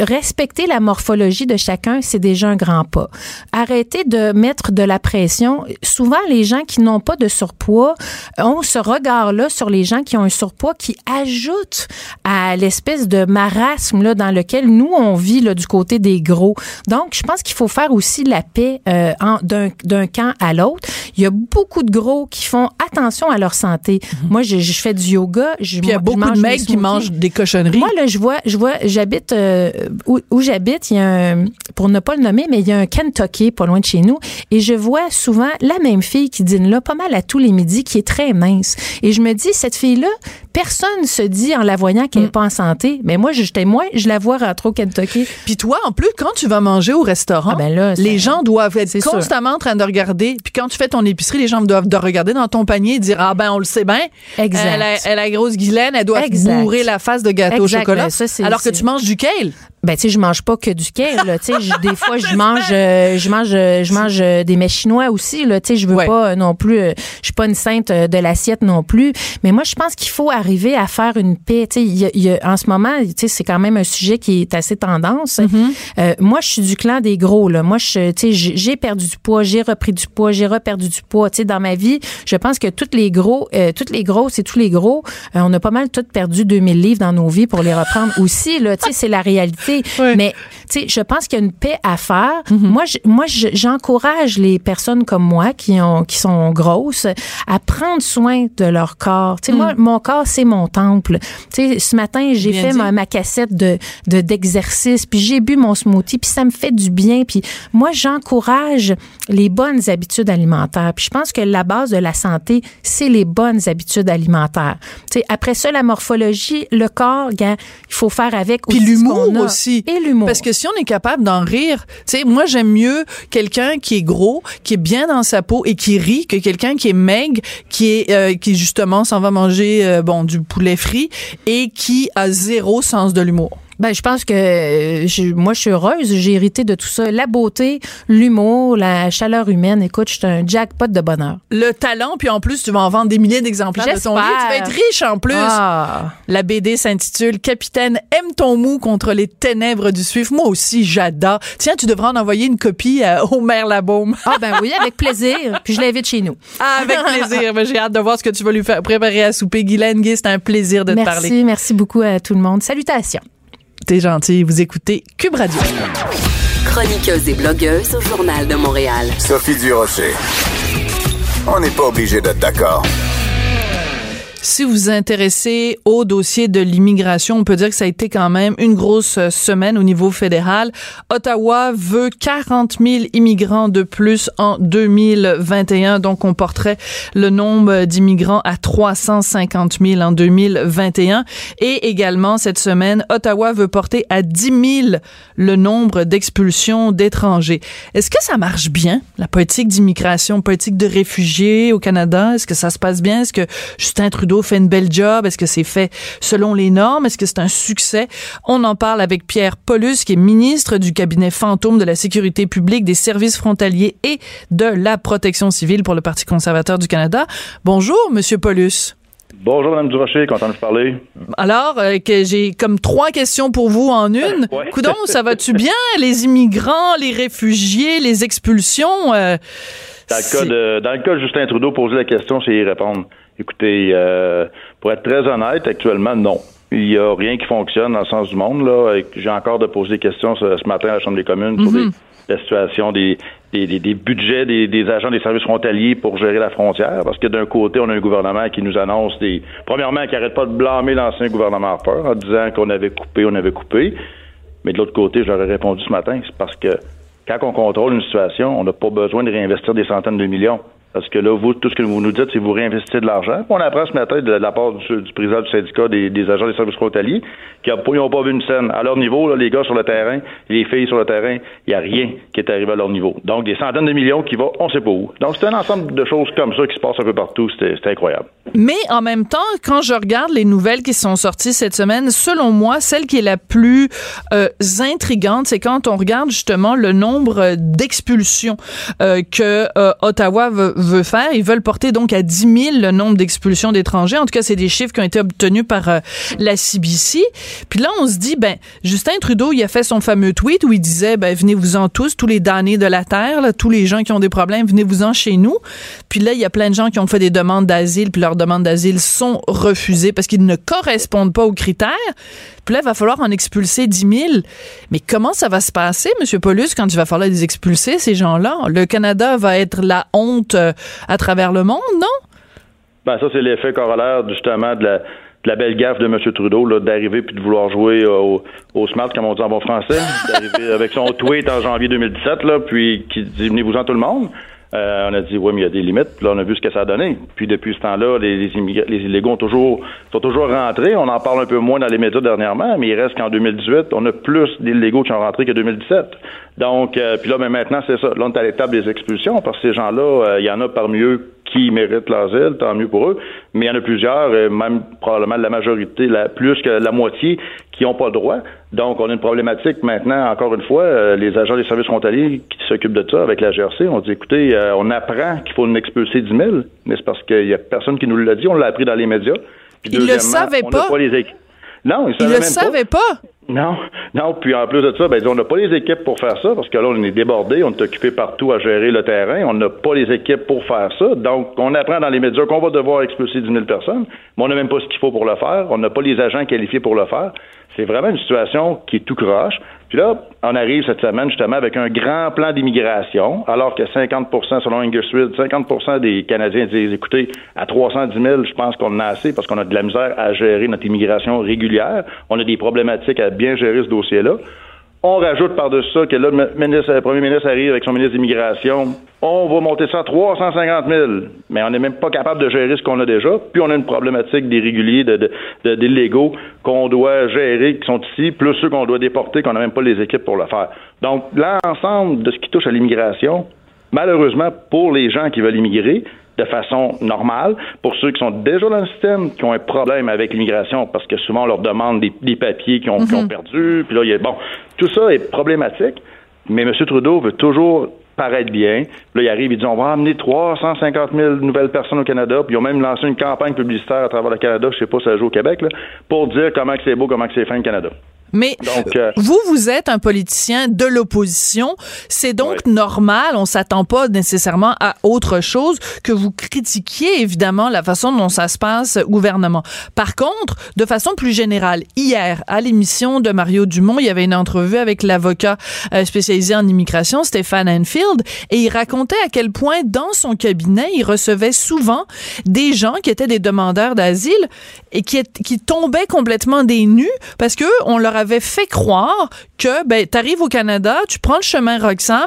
respecter la morphologie de chacun, c'est déjà un grand pas. Arrêter de mettre de la pression. Souvent, les gens qui n'ont pas de surpoids ont ce regard-là sur les gens qui ont un surpoids qui ajoute à l'espèce de marasme là, dans lequel nous, on vit là, du côté des gros. Donc, je pense qu'il faut faire aussi la paix euh, d'un camp à l'autre. Il y a beaucoup de gros qui font attention à leur santé. Moi, je, je fais du yoga. Je, Mhm. Puis il y a beaucoup de mecs qui mangent des cochonneries. Moi, là, je vois, je vois, j'habite euh, où, où j'habite, il y a un, pour ne pas le nommer, mais il y a un Kentucky pas loin de chez nous, et je vois souvent la même fille qui dîne là pas mal à tous les midis, qui est très mince. Et je me dis, cette fille-là, personne se dit en la voyant qu'elle n'est pas en santé. Mais moi, j'étais moins, je la vois rentrer au Kentucky. Puis toi, en plus, quand tu vas manger au restaurant, Ah ben là, les gens doivent être sûr. constamment en train de regarder. Puis quand tu fais ton épicerie, les gens doivent de regarder dans ton panier et dire ah ben on le sait bien. Exact. Elle a, elle a grosse Guylaine, elle doit Exact. bourrer la face de gâteau Exact. au chocolat. Ben, ça, alors que tu manges du kale. Ben tu sais, je mange pas que du kale. Là. Tu sais, je- des fois je mange, euh, je mange, euh, je mange euh, des mets chinois aussi. Là. Tu sais, je veux Ouais. pas euh, non plus. euh, je suis pas une sainte euh, de l'assiette non plus. Mais moi, je pense qu'il faut arriver à faire une paix. Tu sais, il y a- il y a- en ce moment, tu sais, c'est quand même un sujet qui est assez tendance. Euh, moi, je suis du clan des gros. Là. Moi, je, tu sais, j'ai j'ai perdu du poids, j'ai repris du poids, j'ai reperdu du poids. Tu sais, dans ma vie, je pense que toutes les gros, euh, toutes les grosses et tous les gros, euh, on a pas mal toutes perdu 2000 livres dans nos vies pour les reprendre aussi. Là, tu sais, c'est la réalité. Mais tu sais, je pense qu'il y a une paix à faire. Moi, je, moi, je- j'encourage les personnes comme moi qui ont, qui sont grosses à prendre soin de leur corps. Tu sais, moi, mon corps, c'est mon temple. Tu sais, ce matin, j'ai fait ma, ma cassette de de- d'exercice, puis j'ai bu mon smoothie, puis ça me fait du bien. Puis moi, j'encourage les bonnes habitudes alimentaires. Puis je pense que la base de la santé, c'est les bonnes habitudes alimentaires. Tu sais, après ça, la morphologie, le corps, il faut faire avec Puis aussi l'humour qu'on a. aussi. Et l'humour. Parce que si on est capable d'en rire, tu sais, moi j'aime mieux quelqu'un qui est gros, qui est bien dans sa peau et qui rit que quelqu'un qui est maigre, qui est euh, qui justement s'en va manger euh, bon du poulet frit et qui a zéro sens de l'humour. Ben, je pense que euh, je- moi, je suis heureuse. J'ai hérité de tout ça. La beauté, l'humour, la chaleur humaine. Écoute, je suis un jackpot de bonheur. Le talent, puis en plus tu vas en vendre des milliers d'exemplaires de ton livre, tu vas être riche en plus. Ah. La BD s'intitule Capitaine aime ton mou contre les ténèbres du suif. Moi aussi, j'adore. Tiens, tu devrais en envoyer une copie à Omer Labaume. Ah, ben oui, avec plaisir. Puis je l'invite chez nous. Ah, avec plaisir. Ben, J'ai hâte de voir ce que tu vas lui faire préparer à souper. Guylaine Gay, c'est un plaisir de te parler. Merci, merci beaucoup à tout le monde. Salutations. T'es gentil. Vous écoutez Cube Radio. Chroniqueuse et blogueuse au Journal de Montréal. Sophie Durocher. On n'est pas obligé d'être d'accord. Si vous vous intéressez au dossier de l'immigration, on peut dire que ça a été quand même une grosse euh, semaine au niveau fédéral. Ottawa veut 40 000 immigrants de plus en 2021, donc on porterait le nombre d'immigrants à 350 000 en 2021. Et également, cette semaine, Ottawa veut porter à 10 000 le nombre d'expulsions d'étrangers. Est-ce que ça marche bien, la politique d'immigration, politique de réfugiés au Canada? Est-ce que ça se passe bien? Est-ce que Justin Trudeau fait une belle job? Est-ce que c'est fait selon les normes? Est-ce que c'est un succès? On en parle avec Pierre Paulus, qui est ministre du cabinet fantôme de la sécurité publique, des services frontaliers et de la protection civile pour le Parti conservateur du Canada. Bonjour, Monsieur Paulus. Bonjour, Mme Durocher, content de vous parler. Alors, euh, que j'ai comme trois questions pour vous en une. Ouais. Coudon, ça va-tu bien? Les immigrants, les réfugiés, les expulsions? euh, Dans le, cas de, dans le cas de Justin Trudeau, poser la question, c'est y répondre. Écoutez, euh, pour être très honnête, actuellement, non. Il n'y a rien qui fonctionne dans le sens du monde. Là. J'ai encore de poser des questions ce, ce matin à la Chambre des communes sur Mhm. des- la situation des, des, des- des budgets des, des agents des services frontaliers pour gérer la frontière. Parce que d'un côté, on a un gouvernement qui nous annonce des... Premièrement, qui n'arrête pas de blâmer l'ancien gouvernement Harper en disant qu'on avait coupé, on avait coupé. Mais de l'autre côté, je leur ai répondu ce matin, c'est parce que quand on contrôle une situation, on n'a pas besoin de réinvestir des centaines de millions. Parce que là, vous, tout ce que vous nous dites, c'est vous réinvestissez de l'argent. On apprend ce matin de la part du, président du syndicat des, agents des services frontaliers qui n'ont pas vu une scène. À leur niveau, les gars sur le terrain, les filles sur le terrain, il n'y a rien qui est arrivé à leur niveau. Donc, des centaines de millions qui vont, on ne sait pas où. Donc, c'est un ensemble de choses comme ça qui se passent un peu partout. C'était incroyable. Mais en même temps, quand je regarde les nouvelles qui sont sorties cette semaine, selon moi, celle qui est la plus euh, intrigante, c'est quand on regarde justement le nombre d'expulsions euh, que euh, Ottawa veut, veut faire. Ils veulent porter donc à 10 000 le nombre d'expulsions d'étrangers. En tout cas, c'est des chiffres qui ont été obtenus par euh, la CBC. Puis là, on se dit, ben, Justin Trudeau, il a fait son fameux tweet où il disait, ben, venez-vous-en tous, tous les damnés de la terre, tous les gens qui ont des problèmes, venez-vous-en chez nous. Puis là, il y a plein de gens qui ont fait des demandes d'asile, puis leurs demandes d'asile sont refusées parce qu'ils ne correspondent pas aux critères. Il va falloir en expulser 10 000. Mais comment ça va se passer, M. Paulus, quand il va falloir les expulser, ces gens-là? Le Canada va être la honte euh, à travers le monde, non? Ben, ça, c'est l'effet corollaire, justement, de la, belle gaffe de M. Trudeau, d'arriver puis de vouloir jouer euh, au, smart, comme on dit en bon français, d'arriver avec son tweet en janvier 2017, là, puis qui dit venez-vous-en tout le monde. Euh, on a dit oui, mais il y a des limites. Puis là, on a vu ce que ça a donné. Puis depuis ce temps-là, les, les, les illégaux ont toujours, sont toujours rentrés. On en parle un peu moins dans les médias dernièrement, mais il reste qu'en 2018, on a plus d'illégaux qui sont rentrés que 2017. Donc, euh, puis là, ben, maintenant, c'est ça. Là, on est à l'étape des expulsions parce que ces gens-là, euh, il y en a parmi eux qui méritent l'asile, tant mieux pour eux. Mais il y en a plusieurs, euh, même probablement la majorité, la, plus que la moitié, qui n'ont pas le droit. Donc, on a une problématique maintenant, encore une fois, euh, les agents des services frontaliers qui s'occupent de ça avec la GRC, on dit, écoutez, euh, on apprend qu'il faut nous expulser 10 000, mais c'est parce qu'il y a personne qui nous l'a dit, on l'a appris dans les médias. Puis il le savait pas? pas les non, il, le savait pas. Non, non. Puis en plus de ça, ben, on n'a pas les équipes pour faire ça parce que là, on est débordé, on est occupé partout à gérer le terrain. On n'a pas les équipes pour faire ça. Donc, on apprend dans les médias qu'on va devoir expulser 10 000 personnes, mais on n'a même pas ce qu'il faut pour le faire. On n'a pas les agents qualifiés pour le faire. C'est vraiment une situation qui est tout croche. Puis là, on arrive cette semaine justement avec un grand plan d'immigration, alors que 50% selon Angus 50% des Canadiens disent, écoutez, à 310 000, je pense qu'on en a assez parce qu'on a de la misère à gérer notre immigration régulière. On a des problématiques à bien gérer ce dossier-là. On rajoute par-dessus ça que là, le, premier ministre arrive avec son ministre d'immigration. On va monter ça à 350 000. Mais on n'est même pas capable de gérer ce qu'on a déjà. Puis on a une problématique d'irréguliers, de, de, d'illégaux qu'on doit gérer, qui sont ici, plus ceux qu'on doit déporter, qu'on n'a même pas les équipes pour le faire. Donc, l'ensemble de ce qui touche à l'immigration, malheureusement, pour les gens qui veulent immigrer, de façon normale. Pour ceux qui sont déjà dans le système, qui ont un problème avec l'immigration, parce que souvent on leur demande des, papiers qu'ils ont, mhm. perdus, puis là, il y a, bon, tout ça est problématique, mais M. Trudeau veut toujours paraître bien. Là, il arrive, il dit on va amener 350 000 nouvelles personnes au Canada, puis ils ont même lancé une campagne publicitaire à travers le Canada, je sais pas si ça joue au Québec, là, pour dire comment c'est beau, comment c'est fin le Canada. Mais euh, vous, vous êtes un politicien de l'opposition. C'est donc normal. On s'attend pas nécessairement à autre chose que vous critiquiez évidemment la façon dont ça se passe au gouvernement. Par contre, de façon plus générale, hier à l'émission de Mario Dumont, il y avait une entrevue avec l'avocat euh, spécialisé en immigration, Stéphane Enfield, et il racontait à quel point dans son cabinet, il recevait souvent des gens qui étaient des demandeurs d'asile et qui, qui tombaient complètement des nus parce que on leur avait fait croire que ben arrives au Canada, tu prends le chemin Roxham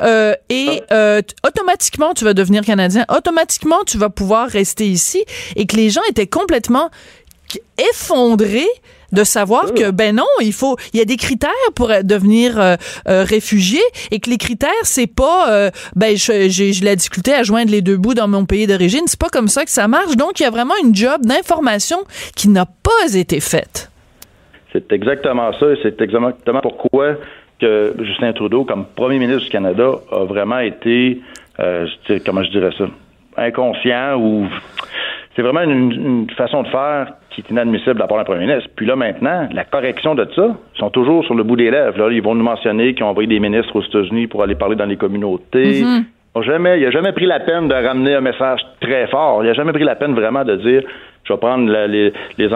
euh, et ah. euh, automatiquement tu vas devenir canadien, automatiquement tu vas pouvoir rester ici et que les gens étaient complètement effondrés de savoir que ben non, il faut il y a des critères pour devenir euh, réfugié et que les critères c'est pas ben j'ai je l'ai discuté à joindre les deux bouts dans mon pays d'origine, c'est pas comme ça que ça marche. Donc il y a vraiment une job d'information qui n'a pas été faite. C'est exactement ça et c'est exactement pourquoi que Justin Trudeau, comme premier ministre du Canada, a vraiment été, euh, comment je dirais ça, inconscient ou c'est vraiment une, façon de faire qui est inadmissible de la part d'un premier ministre. Puis là, maintenant, la correction de ça, ils sont toujours sur le bout des lèvres. Là, ils vont nous mentionner qu'ils ont envoyé des ministres aux États-Unis pour aller parler dans les communautés. Mm-hmm. jamais, il n'a jamais pris la peine de ramener un message très fort. Il n'a jamais pris la peine vraiment de dire je vais prendre les, les,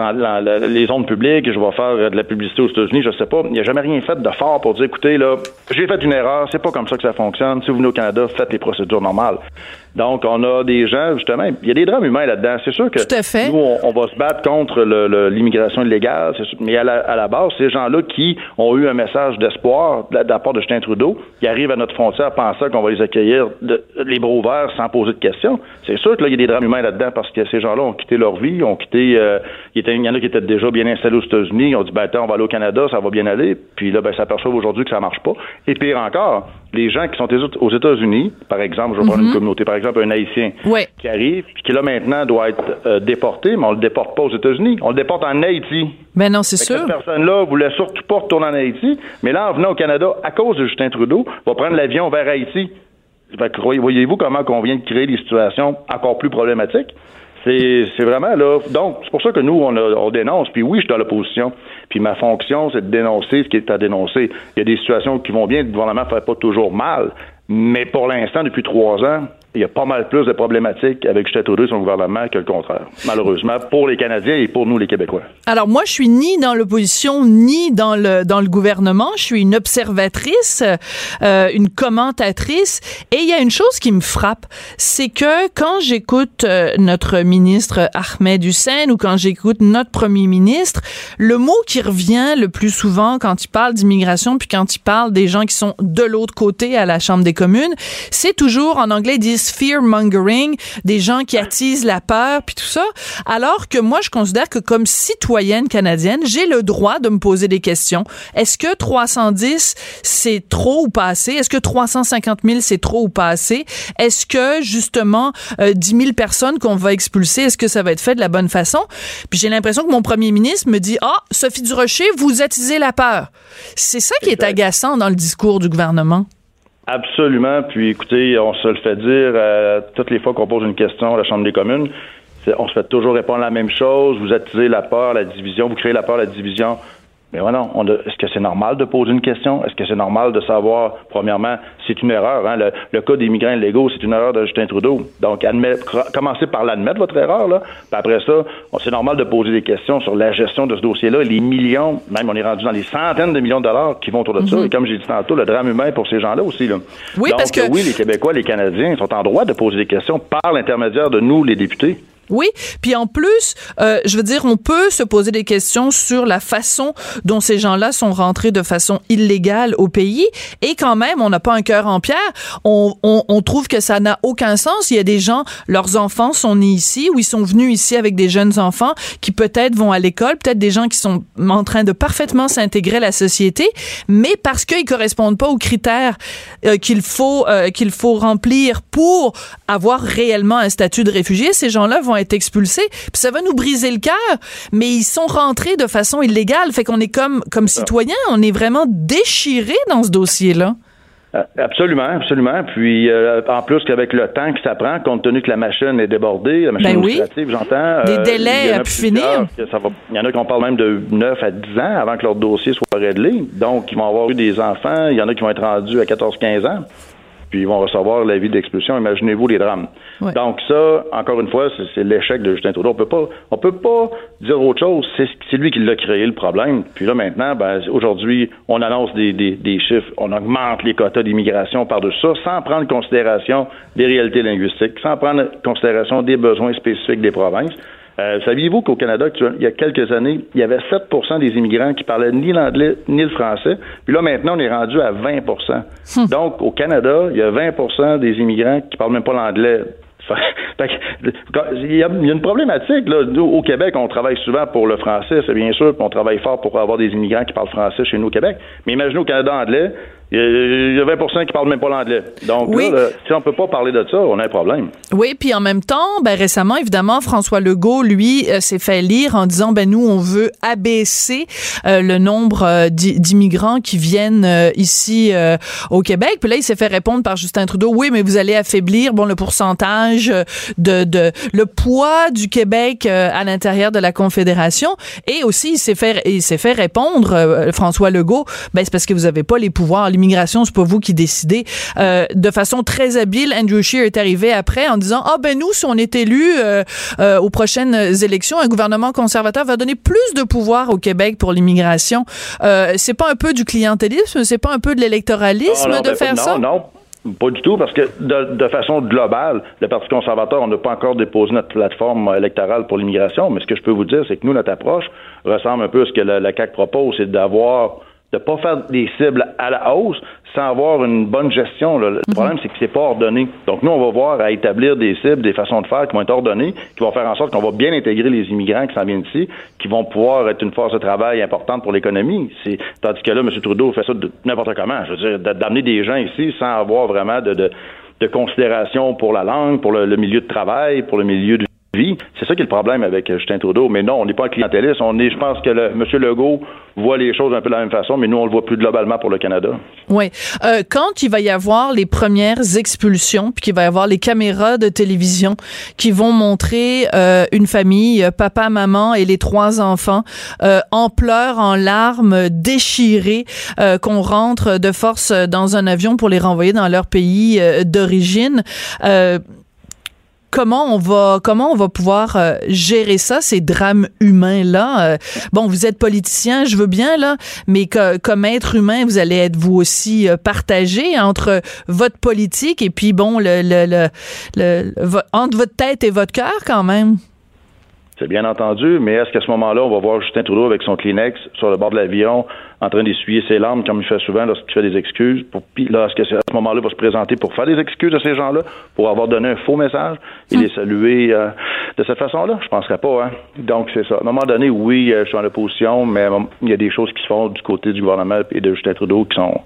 les, ondes publiques, je vais faire de la publicité aux États-Unis, je sais pas. Il n'y a jamais rien fait de fort pour dire, écoutez, là, j'ai fait une erreur, c'est pas comme ça que ça fonctionne. Si vous venez au Canada, faites les procédures normales. Donc, on a des gens, justement, il y a des drames humains là-dedans. C'est sûr que nous, on, va se battre contre l'immigration illégale, mais à la, base, ces gens-là qui ont eu un message d'espoir de la part de Justin Trudeau, qui arrivent à notre frontière pensant qu'on va les accueillir les bras ouverts sans poser de questions, c'est sûr que là, il y a des drames humains là-dedans parce que ces gens-là ont quitté leur vie, ont quitté, euh, il, y en a qui étaient déjà bien installés aux États-Unis, ils ont dit, ben, attends, on va aller au Canada, ça va bien aller, puis là, ben, s'aperçoivent aujourd'hui que ça marche pas. Et pire encore, les gens qui sont aux États-Unis, par exemple, je vais prendre une mhm. communauté, par exemple, un Haïtien qui arrive, puis qui là maintenant doit être euh, déporté, mais on le déporte pas aux États-Unis, on le déporte en Haïti. Ben non, c'est sûr. Cette personne-là voulait surtout pas retourner en Haïti, mais là, en venant au Canada, à cause de Justin Trudeau, va prendre l'avion vers Haïti. Voyez-vous comment on vient de créer des situations encore plus problématiques? C'est vraiment là. Donc, c'est pour ça que nous, on, on dénonce. Puis oui, je suis dans l'opposition. Puis ma fonction, c'est de dénoncer ce qui est à dénoncer. Il y a des situations qui vont bien, le gouvernement ne fait pas toujours mal. Mais pour l'instant, depuis trois ans, il y a pas mal plus de problématiques avec Justin et son gouvernement que le contraire, malheureusement, pour les Canadiens et pour nous, les Québécois. Alors, moi, je suis ni dans l'opposition, ni dans le, dans le gouvernement. Je suis une observatrice, euh, une commentatrice. Et il y a une chose qui me frappe, c'est que quand j'écoute euh, notre ministre Ahmed Hussein ou quand j'écoute notre premier ministre, le mot qui revient le plus souvent quand il parle d'immigration puis quand il parle des gens qui sont de l'autre côté à la Chambre des communes, c'est toujours, en anglais, journalistes fear-mongering, des gens qui attisent la peur, puis tout ça. Alors que moi, je considère que comme citoyenne canadienne, j'ai le droit de me poser des questions. Est-ce que 310, c'est trop ou pas assez? Est-ce que 350 000, c'est trop ou pas assez? Est-ce que, justement, euh, 10 000 personnes qu'on va expulser, est-ce que ça va être fait de la bonne façon? Puis j'ai l'impression que mon premier ministre me dit, ah, Sophie Durocher, vous attisez la peur. C'est ça qui est agaçant dans le discours du gouvernement. Absolument. Puis écoutez, on se le fait dire euh, toutes les fois qu'on pose une question à la Chambre des communes. On se fait toujours répondre la même chose. Vous attisez la peur, la division, vous créez la peur, la division. Mais voilà, est-ce que c'est normal de poser une question? Est-ce que c'est normal de savoir, premièrement, c'est une erreur, hein? le, cas des migrants illégaux, c'est une erreur de Justin Trudeau. Donc, admettre, commencez par l'admettre, votre erreur, là. Puis après ça, c'est normal de poser des questions sur la gestion de ce dossier-là, les millions, même on est rendu dans les centaines de millions de dollars qui vont autour de ça. Mhm. Et comme j'ai dit tantôt, le drame humain pour ces gens-là aussi, là. Oui, parce que. Oui, les Québécois, les Canadiens sont en droit de poser des questions par l'intermédiaire de nous, les députés. Oui, puis en plus, euh, je veux dire, on peut se poser des questions sur la façon dont ces gens-là sont rentrés de façon illégale au pays, et quand même, on n'a pas un cœur en pierre. On, trouve que ça n'a aucun sens. Il y a des gens, leurs enfants sont nés ici, ou ils sont venus ici avec des jeunes enfants qui peut-être vont à l'école, peut-être des gens qui sont en train de parfaitement s'intégrer à la société, mais parce qu'ils correspondent pas aux critères euh, qu'il faut euh, faut remplir pour avoir réellement un statut de réfugié, ces gens-là vont être expulsés. Puis ça va nous briser le cœur, mais ils sont rentrés de façon illégale. Fait qu'on est comme, comme citoyens, on est vraiment déchirés dans ce dossier-là. Euh, absolument, absolument. Puis euh, en plus qu'avec le temps que ça prend, compte tenu que la machine est débordée, la machine ben oui. j'entends. Des euh, délais à pu finir. Il y en a qui on parle même de 9 à 10 ans avant que leur dossier soit réglé. Donc, ils vont avoir eu des enfants. Il y en a qui vont être rendus à 14-15 ans puis ils vont recevoir l'avis d'expulsion. Imaginez-vous les drames. Donc ça, encore une fois, c'est l'échec de Justin Trudeau. On peut pas, on peut pas dire autre chose. C'est lui qui l'a créé le problème. Puis là maintenant, ben, aujourd'hui, on annonce des, des, des, chiffres, on augmente les quotas d'immigration par-dessus ça, sans prendre en considération des réalités linguistiques, sans prendre en considération des besoins spécifiques des provinces. Euh, saviez-vous qu'au Canada, il y a quelques années, il y avait 7% des immigrants qui parlaient ni l'anglais ni le français? Puis là, maintenant, on est rendu à 20% hum. Donc, au Canada, il y a 20% des immigrants qui parlent même pas l'anglais. il, y a, une problématique. Là. au Québec, on travaille souvent pour le français, c'est bien sûr, puis on travaille fort pour avoir des immigrants qui parlent français chez nous au Québec. Mais imaginez au Canada anglais, il y a 20 qui parlent même pas l'anglais. Donc là, si on peut pas parler de ça, on a un problème. Oui, puis en même temps, ben récemment, évidemment, François Legault, lui, euh, s'est fait lire en disant, ben nous, on veut abaisser euh, le nombre euh, d'immigrants qui viennent ici au Québec. Puis là, il s'est fait répondre par Justin Trudeau, oui, mais vous allez affaiblir, bon, le pourcentage de, de le poids du Québec à l'intérieur de la Confédération. Et aussi, il s'est fait, il s'est fait répondre, François Legault, ben c'est parce que vous avez pas les pouvoirs l'immigration, c'est pas vous qui décidez. Euh, de façon très habile, Andrew Scheer est arrivé après en disant ah ben nous si on est élu euh, euh, aux prochaines élections, un gouvernement conservateur va donner plus de pouvoir au Québec pour l'immigration. c'est pas un peu du clientélisme, c'est pas un peu de l'électoralisme de ben, faire non, ça? Non, pas du tout, parce que de, de façon globale, le Parti conservateur, on n'a pas encore déposé notre plateforme électorale pour l'immigration, mais ce que je peux vous dire, c'est que nous, notre approche ressemble un peu à ce que la, la CAQ propose, c'est d'avoir de pas faire des cibles à la hausse sans avoir une bonne gestion. Le mhm. problème, c'est que c'est pas ordonné. Donc, nous, on va voir à établir des cibles, des façons de faire qui vont être ordonnées, qui vont faire en sorte qu'on va bien intégrer les immigrants qui s'en viennent ici, qui vont pouvoir être une force de travail importante pour l'économie. C'est, tandis que là, M. Trudeau fait ça de n'importe comment. Je veux dire, d'amener des gens ici sans avoir vraiment de, de, de considération pour la langue, pour le, le milieu de travail, pour le milieu de vie. C'est ça qui est le problème avec Justin Trudeau. Mais non, on n'est pas un clientéliste. On est, je pense que le, M. Legault voit les choses un peu de la même façon, mais nous, on le voit plus globalement pour le Canada. Oui. Euh, quand il va y avoir les premières expulsions, puis qu'il va y avoir les caméras de télévision qui vont montrer euh, une famille, euh, papa, maman et les trois enfants, euh, en pleurs, en larmes, déchirés, euh, qu'on rentre de force dans un avion pour les renvoyer dans leur pays d'origine comment on va comment on va pouvoir euh, gérer ça ces drames humains là euh, bon vous êtes politicien je veux bien là mais comme être humain vous allez être vous aussi euh, partagé entre votre politique et puis bon le, le, le, entre votre tête et votre cœur quand même. C'est bien entendu, mais est-ce qu'à ce, moment-là, on va voir Justin Trudeau avec son Kleenex sur le bord de l'avion en train d'essuyer ses larmes, comme il fait souvent lorsqu'il fait des excuses. Pour, puis là, est-ce que c'est à ce moment-là, il va se présenter pour faire des excuses à ces gens-là, pour avoir donné un faux message et les saluer euh, de cette façon-là? Je penserais pas, hein? Donc, c'est ça. À un moment donné, oui, euh, je suis en opposition, mais il y a des choses qui se font du côté du gouvernement et de Justin Trudeau qui sont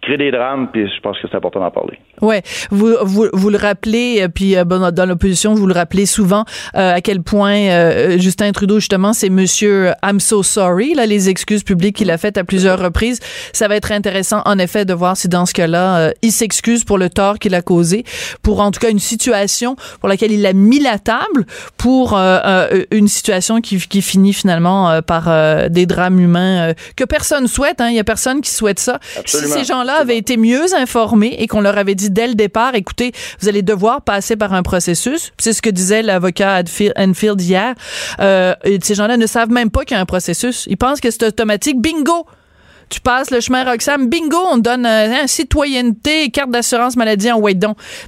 qui créent des drames, puis je pense que c'est important d'en parler. Ouais, vous, vous, vous le rappelez, euh, puis euh, bon, dans l'opposition, vous le rappelez souvent euh, à quel point euh, Justin Trudeau justement, c'est Monsieur I'm so sorry, là, les excuses publiques qu'il a faites à plusieurs reprises. Ça va être intéressant, en effet, de voir si dans ce cas-là, il s'excuse pour le tort qu'il a causé, pour en tout cas une situation pour laquelle il a mis la table, pour une situation qui, qui finit finalement par des drames humains que personne souhaite. Hein. Il y a personne qui souhaite ça. Absolument. Si ces gens-là avaient été mieux informés et qu'on leur avait dit dès le départ, écoutez, vous allez devoir passer par un processus. C'est ce que disait l'avocat Enfield hier. Euh, et ces gens-là ne savent même pas qu'il y a un processus. Ils pensent que c'est automatique. Bingo! Tu passes le chemin Roxham, bingo, on te donne euh, citoyenneté, carte d'assurance maladie en wait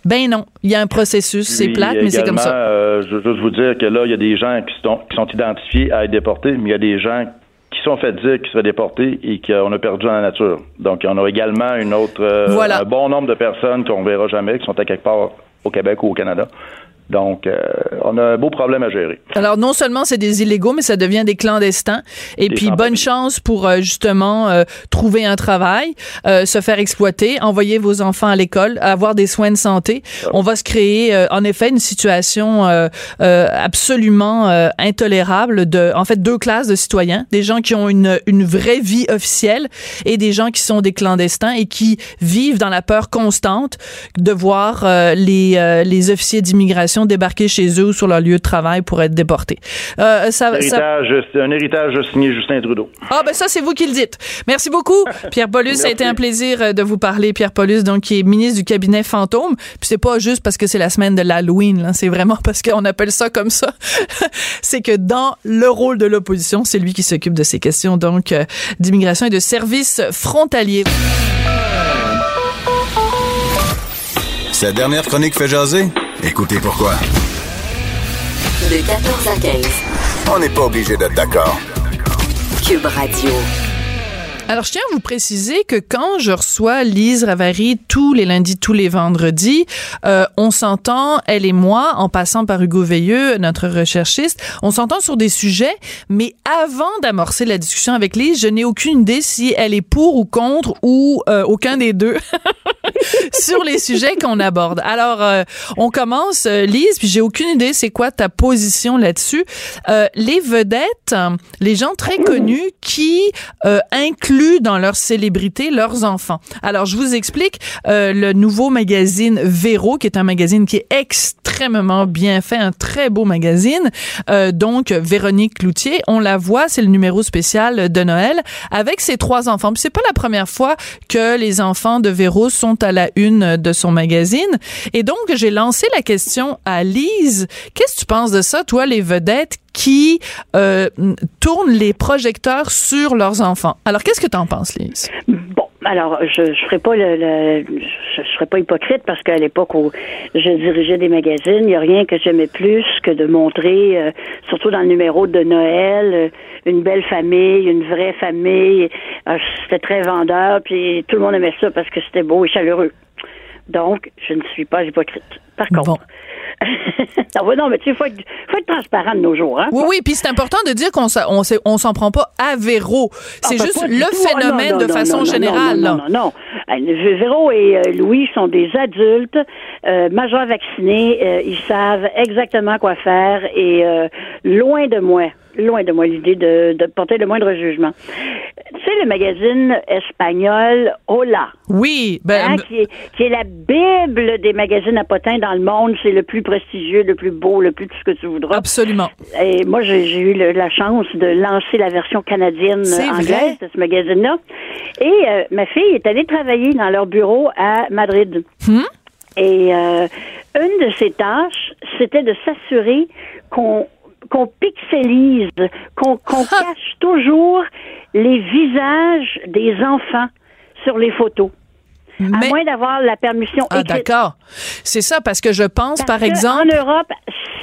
Ben non, il y a un processus, c'est plate, mais c'est comme ça. Euh, je veux juste vous dire que là, il y a des gens qui sont, qui sont identifiés à être déportés, mais il y a des gens qui sont fait dire qu'ils seraient déportés et qu'on a perdu dans la nature. Donc, on a également une autre, euh, Voilà. un bon nombre de personnes qu'on verra jamais, qui sont à quelque part au Québec ou au Canada. Donc, euh, on a un beau problème à gérer. Alors non seulement c'est des illégaux, mais ça devient des clandestins. Et Des puis bonne chance pour euh, justement euh, trouver un travail, euh, se faire exploiter, envoyer vos enfants à l'école, avoir des soins de santé. On va se créer euh, en effet une situation euh, euh, absolument euh, intolérable de, en fait, deux classes de citoyens, des gens qui ont une une vraie vie officielle et des gens qui sont des clandestins et qui vivent dans la peur constante de voir euh, les euh, les officiers d'immigration débarquer chez eux ou sur leur lieu de travail pour être déportés. Euh, Un ça, ça- héritage, un héritage signé Justin Trudeau. ah ben ça c'est vous qui le dites. Merci beaucoup Pierre Paulus, ça a été un plaisir euh, de vous parler Pierre Paulus donc qui est ministre du cabinet fantôme. Puis c'est pas juste parce que c'est la semaine de l'Halloween là, c'est vraiment parce qu'on appelle ça comme ça. c'est que dans le rôle de l'opposition, c'est lui qui s'occupe de ces questions donc euh, d'immigration et de services frontaliers. Cette dernière chronique fait jaser? Écoutez pourquoi. De 14 à 15. On n'est pas obligé d'être d'accord. Cube Radio. Alors, je tiens à vous préciser que quand je reçois Lise Ravary tous les lundis, tous les vendredis, euh, on s'entend, elle et moi, en passant par Hugo Veilleux, notre recherchiste, on s'entend sur des sujets, mais avant d'amorcer la discussion avec Lise, je n'ai aucune idée si elle est pour ou contre ou euh, aucun des deux sur les sujets qu'on aborde. Alors, euh, on commence, euh, Lise, puis j'ai aucune idée c'est quoi ta position là-dessus. Euh, les vedettes, les gens très connus qui euh, dans leur célébrité leurs enfants. Alors, je vous explique euh, le nouveau magazine Véro, qui est un magazine qui est extrêmement bien fait, un très beau magazine. Euh, donc, Véronique Cloutier, on la voit, c'est le numéro spécial de Noël, avec ses trois enfants. Puis c'est pas la première fois que les enfants de Véro sont à la une de son magazine. Et donc, j'ai lancé la question à Lise. Qu'est-ce que tu penses de ça, toi, les vedettes qui euh, tournent les projecteurs sur leurs enfants? Alors, qu'est-ce que tu en penses, Lise? Bon, alors je je ferai pas le, le- je, je pas hypocrite parce qu'à l'époque où je dirigeais des magazines, il n'y a rien que j'aimais plus que de montrer, euh, surtout dans le numéro de Noël, euh, une belle famille, une vraie famille. Euh, c'était très vendeur, puis tout le monde aimait ça parce que c'était beau et chaleureux. Donc, je ne suis pas hypocrite. Par contre. Bon. non, ouais, non, mais tu sais, faut être, faut être transparent de nos jours, hein? Oui, oui, puis c'est important de dire qu'on on s'en prend pas à Véro. C'est Ah, ben, juste le tout. Ah, non, phénomène de non, façon générale. Non, non, non. Euh, Véro et euh, Louis sont des adultes, euh, majeurs vaccinés. euh, ils savent exactement quoi faire et loin de moi, loin de moi l'idée de, de porter le moindre jugement. Tu sais, le magazine espagnol Hola, Oui, ben, hein, qui, est, qui est la bible des magazines à potins dans le monde. C'est le plus prestigieux, le plus beau, le plus tout ce que tu voudras. absolument. Et moi, j'ai eu le- la chance de lancer la version canadienne anglaise de ce magazine-là. Et euh, ma fille est allée travailler dans leur bureau à Madrid. Hmm? Et euh, une de ses tâches, c'était de s'assurer qu'on qu'on pixelise, qu'on qu'on cache toujours les visages des enfants sur les photos. À moins d'avoir la permission Ah, d'accord. C'est ça, parce que je pense, Parce par exemple. En Europe,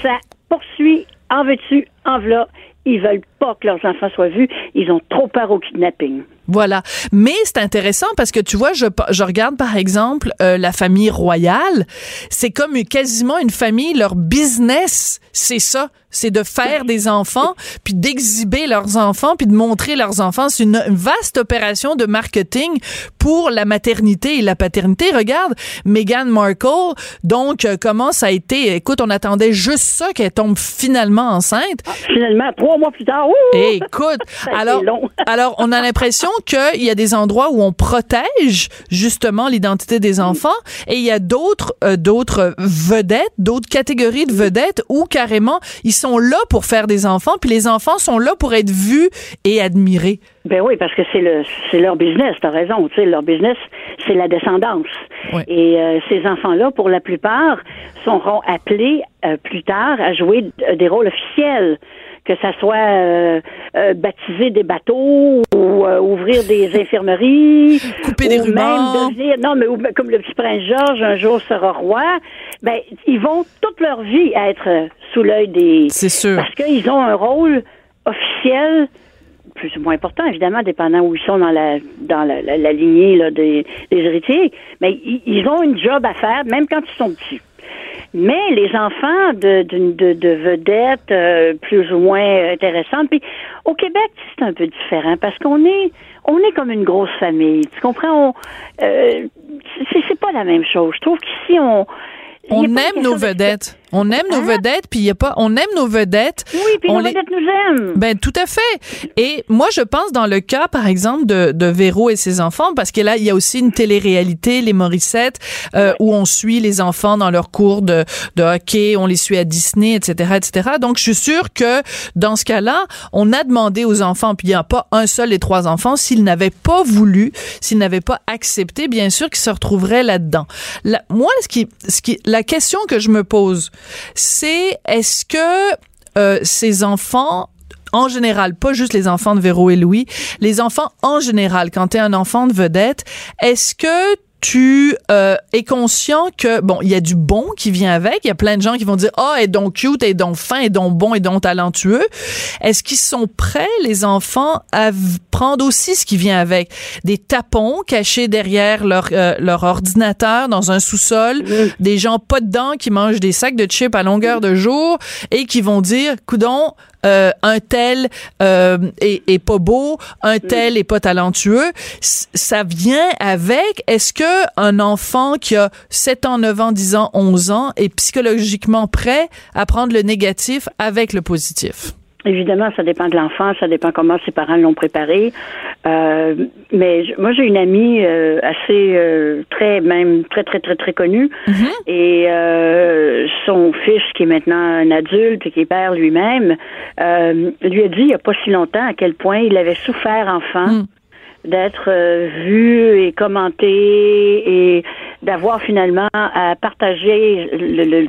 ça poursuit en veux-tu, en v'là. Ils veulent pas que leurs enfants soient vus. Ils ont trop peur au kidnapping. Voilà. Mais c'est intéressant parce que tu vois, je, je regarde par exemple euh, la famille royale. C'est comme quasiment une famille. Leur business, c'est ça. C'est de faire des enfants, puis d'exhiber leurs enfants, puis de montrer leurs enfants. C'est une, vaste opération de marketing pour la maternité et la paternité. Regarde, Meghan Markle, donc, euh, comment ça a été? Écoute, on attendait juste ça qu'elle tombe finalement enceinte. Ah, finalement, trois mois plus tard. Écoute, alors, alors, on a l'impression qu'il y a des endroits où on protège justement l'identité des enfants et il y a d'autres euh, d'autres vedettes, d'autres catégories de vedettes où carrément ils sont là pour faire des enfants puis les enfants sont là pour être vus et admirés. Ben oui, parce que c'est le c'est leur business, t'as raison. Tu sais, leur business, c'est la descendance. Et euh, ces enfants-là, pour la plupart, seront appelés euh, plus tard à jouer des rôles officiels que ça soit euh, euh, baptiser des bateaux ou euh, ouvrir des infirmeries, couper des ou même devenir non mais comme le petit prince Georges un jour sera roi, ben ils vont toute leur vie être sous l'œil des C'est sûr. parce qu'ils ont un rôle officiel plus ou moins important, évidemment, dépendant où ils sont dans la dans la, la, lignée là, des, des héritiers. Mais ils, ils ont une job à faire, même quand ils sont petits. Mais les enfants de, de, de, vedettes euh, plus ou moins intéressantes, puis au Québec, c'est un peu différent parce qu'on est on est comme une grosse famille. Tu comprends? On, euh, c'est pas la même chose. Je trouve qu'ici, on, on aime nos vedettes. On aime nos hein? vedettes, puis il y a pas. On aime nos vedettes. Oui, puis nos vedettes nous aiment. Ben tout à fait. Et moi, je pense dans le cas, par exemple, de, de Véro et ses enfants, parce que là, il y a aussi une télé-réalité, les Morissettes, euh, où on suit les enfants dans leurs cours de, de hockey, on les suit à Disney, etc., etc. Donc, je suis sûre que dans ce cas-là, on a demandé aux enfants, puis il n'y a pas un seul des trois enfants, s'ils n'avaient pas voulu, s'ils n'avaient pas accepté, bien sûr qu'ils se retrouveraient là-dedans. moi, ce qui, ce qui, la question que je me pose c'est est-ce que euh, ces enfants en général, pas juste les enfants de Véro et Louis, les enfants en général, quand tu es un enfant de vedette, est-ce que tu euh, es conscient que bon, il y a du bon qui vient avec. Il y a plein de gens qui vont dire ah, oh, est donc cute, est donc fin, est donc bon, est donc talentueux. Est-ce qu'ils sont prêts les enfants à prendre aussi ce qui vient avec? Des tapons cachés derrière leur euh, leur ordinateur dans un sous-sol, des gens pas dedans qui mangent des sacs de chips à longueur de jour et qui vont dire coudon euh, un tel euh, est, pas beau, un tel est pas talentueux. ça vient avec. Est-ce que un enfant qui a 7 ans, 9 ans, 10 ans, 11 ans est psychologiquement prêt à prendre le négatif avec le positif? Évidemment, ça dépend de l'enfant, ça dépend comment ses parents l'ont préparé. Euh, mais moi, j'ai une amie euh, assez euh, très, même très, très, très, très connue. Mm-hmm. Et son fils, qui est maintenant un adulte et qui est père lui-même, lui a dit il n'y a pas si longtemps à quel point il avait souffert enfant. Mm. d'être vu et commenté et d'avoir finalement à partager le,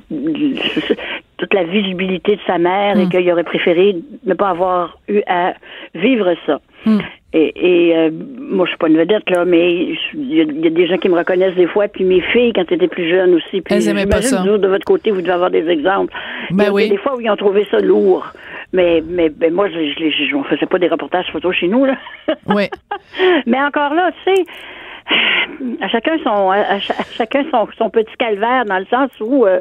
toute la visibilité de sa mère et hmm. qu'il aurait préféré ne pas avoir eu à vivre ça. Hmm. Et, et euh, moi, je suis pas une vedette, là, mais il y, a des gens qui me reconnaissent des fois, puis mes filles, quand étaient plus jeunes aussi. Puis Elles pas ça. de votre côté, vous devez avoir des exemples. Ben il y a des fois où ils ont trouvé ça lourd. Mais, mais ben, moi, je, je, je, on faisait pas des reportages photos chez nous, là. Oui. mais encore là, tu sais, à chacun son, à, chacun son, son, petit calvaire, dans le sens où... Euh,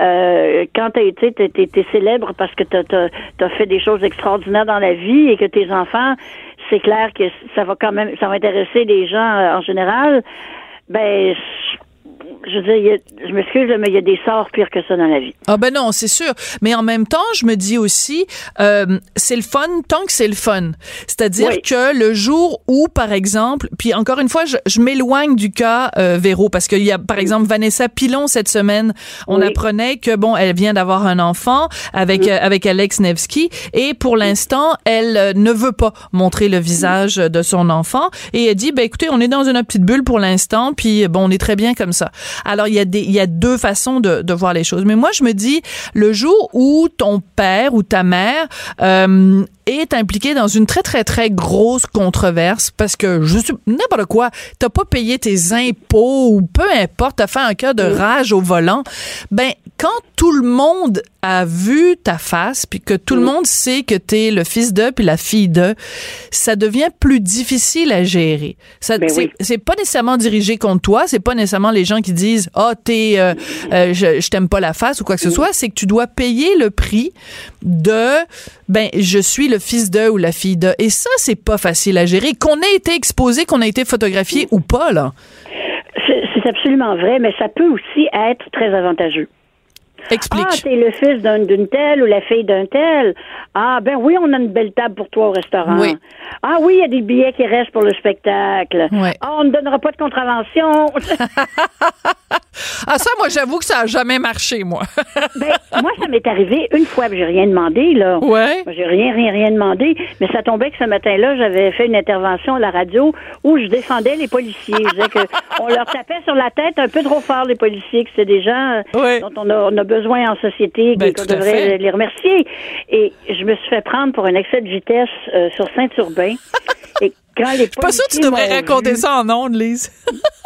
euh, quand tu t'es, célèbre parce que tu as, fait des choses extraordinaires dans la vie et que tes enfants, c'est clair que ça va quand même, ça va intéresser les gens euh, en général. Ben, je veux dire, je m'excuse, mais il y a des sorts pires que ça dans la vie. Ah ben non, c'est sûr. Mais en même temps, je me dis aussi, euh, c'est le fun tant que c'est le fun. C'est-à-dire que le jour où, par exemple, puis encore une fois, je, je m'éloigne du cas euh, Véro parce qu'il y a, par exemple, Vanessa Pilon cette semaine, on apprenait que bon, elle vient d'avoir un enfant avec euh, avec Alex Nevsky et pour l'instant, elle euh, ne veut pas montrer le visage de son enfant et elle dit, ben écoutez, on est dans une petite bulle pour l'instant, puis bon, on est très bien comme ça. Alors, il y a des, il y a deux façons de, de voir les choses. Mais moi, je me dis, le jour où ton père ou ta mère euh, est impliqué dans une très très très grosse controverse parce que je suis n'importe quoi, t'as pas payé tes impôts ou peu importe, t'as fait un cas de rage au volant, ben quand tout le monde a vu ta face, puis que tout le monde sait que t'es le fils de puis la fille de, ça devient plus difficile à gérer. Ça, Ben c'est, oui. pas nécessairement dirigé contre toi, c'est pas nécessairement les gens qui disent ah t'es, euh, euh, je, je t'aime pas la face ou quoi que ce soit. C'est que tu dois payer le prix de ben je suis le fils de ou la fille de, et ça c'est pas facile à gérer. Qu'on ait été exposé, qu'on ait été photographié ou pas là. C'est absolument vrai, mais ça peut aussi être très avantageux. Explique. Ah, t'es le fils d'un- d'une telle ou la fille d'un tel. Ah, ben oui, on a une belle table pour toi au restaurant. Oui. Ah oui, il y a des billets qui restent pour le spectacle. Ouais. Ah, on ne donnera pas de contravention. Ah ça moi j'avoue que ça a jamais marché moi. ben, moi, ça m'est arrivé une fois, j'ai rien demandé, là. ouais. J'ai rien, rien, rien demandé, mais ça tombait que ce matin-là, j'avais fait une intervention à la radio où je défendais les policiers. Je disais que on leur tapait sur la tête un peu trop fort, les policiers, que c'est des gens euh, Ouais. dont on a, on a besoin en société, Ben, qu'on devrait les remercier. Et je me suis fait prendre pour un excès de vitesse euh, sur Saint-Urbain. Et quand les Je suis pas sûre que tu devrais raconter ça en ondes, Lise.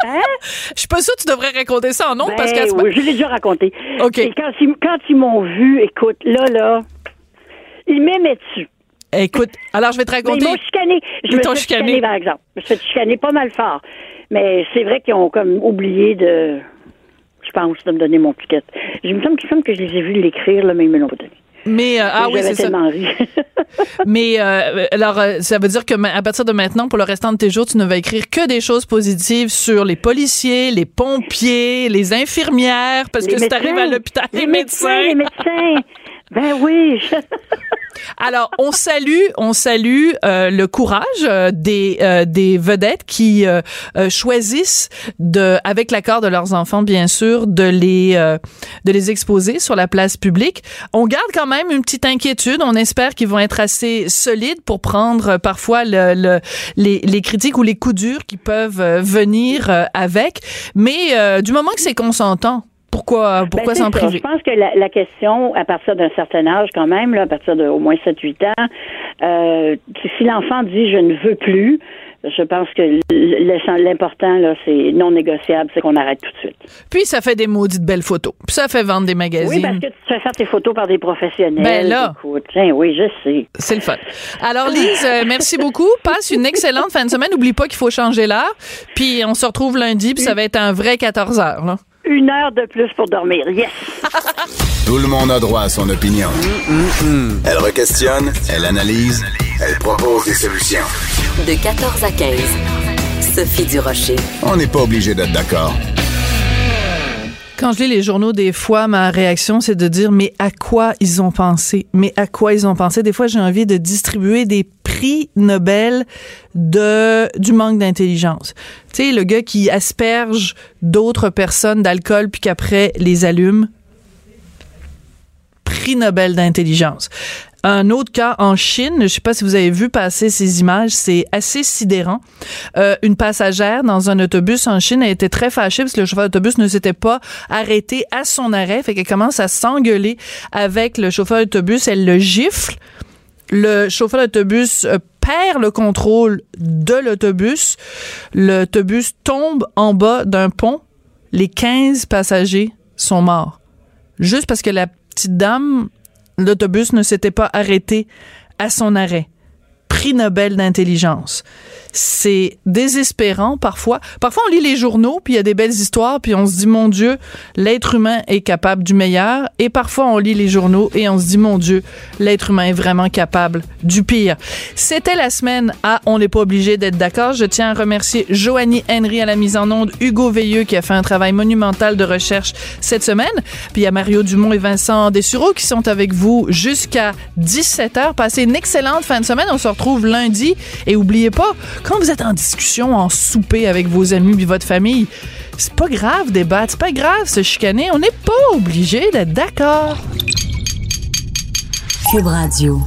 Hein? Je suis pas sûre que tu devrais raconter ça en ondes parce qu'à Ben ce oui, je l'ai déjà raconté. OK. Et quand ils, quand ils m'ont vu, écoute, là, là, ils m'aimaient dessus. Écoute, alors je vais te raconter. ils m'ont chicané. Je me suis chicané. chicané, par exemple. Je me suis fait chicaner pas mal fort. Mais c'est vrai qu'ils ont comme oublié de, je pense, de me donner mon ticket. Je me semble qu'il semble que je les ai vus l'écrire, là, mais ils me l'ont pas donné. Mais euh, ah oui, c'est ça. Mais euh, alors euh, ça veut dire que à partir de maintenant pour le restant de tes jours, tu ne vas écrire que des choses positives sur les policiers, les pompiers, les infirmières parce Les que si t'arrives à médecins. l'hôpital, les, les médecins. Les médecins. Ben oui. Alors, on salue, on salue euh, le courage euh, des euh, des vedettes qui euh, euh, choisissent de, avec l'accord de leurs enfants, bien sûr, de les de les exposer sur la place publique. On garde quand même une petite inquiétude. On espère qu'ils vont être assez solides pour prendre parfois le, le- les, les critiques ou les coups durs qui peuvent venir avec. Mais du moment que c'est consentant, pourquoi pourquoi Ben, c'est s'en ça. priver? Je pense que la, la question, à partir d'un certain âge quand même, là, à partir de au moins 7-8 ans, euh, si l'enfant dit je ne veux plus, je pense que l'important, là, c'est non négociable, c'est qu'on arrête tout de suite. Puis ça fait des maudites belles photos. Puis ça fait vendre des magazines. Oui, parce que tu te fais faire tes photos par des professionnels. Ben là. Écoute, tiens, oui, je sais. C'est le fun. Alors, Lise, euh, merci beaucoup. Passe une excellente fin de semaine. N'oublie pas qu'il faut changer l'heure. Puis on se retrouve lundi, puis ça va être un vrai 14 heures. Là. Une heure de plus pour dormir. Yes! Tout le monde a droit à son opinion. Elle requestionne, elle analyse, elle propose des solutions. De 14 à 15. Sophie Durocher. On n'est pas obligé d'être d'accord. Quand je lis les journaux, des fois, ma réaction, c'est de dire, mais à quoi ils ont pensé? Mais à quoi ils ont pensé? Des fois, j'ai envie de distribuer des prix Nobel de, du manque d'intelligence. Tu sais, le gars qui asperge d'autres personnes d'alcool puis qu'après les allume. Prix Nobel d'intelligence. Un autre cas en Chine, je sais pas si vous avez vu passer ces images, c'est assez sidérant. Euh, une passagère dans un autobus en Chine a été très fâchée parce que le chauffeur d'autobus ne s'était pas arrêté à son arrêt, fait qu'elle commence à s'engueuler avec le chauffeur d'autobus, elle le gifle. Le chauffeur d'autobus euh, perd le contrôle de l'autobus. L'autobus tombe en bas d'un pont. Les 15 passagers sont morts. Juste parce que la petite dame l'autobus ne s'était pas arrêté à son arrêt. Prix Nobel d'intelligence. C'est désespérant parfois. Parfois, on lit les journaux, puis il y a des belles histoires, puis on se dit, mon Dieu, l'être humain est capable du meilleur. Et parfois, on lit les journaux et on se dit, mon Dieu, l'être humain est vraiment capable du pire. C'était la semaine à On n'est pas obligé d'être d'accord. Je tiens à remercier Joanie Henry à la mise en onde, Hugo Veilleux qui a fait un travail monumental de recherche cette semaine. Puis il y a Mario Dumont et Vincent Dessureau qui sont avec vous jusqu'à 17h. Passez une excellente fin de semaine. On se lundi. Et oubliez pas, quand vous êtes en discussion, en souper avec vos amis puis votre famille, c'est pas grave débattre, c'est pas grave se chicaner. On n'est pas obligé d'être d'accord. Cube Radio.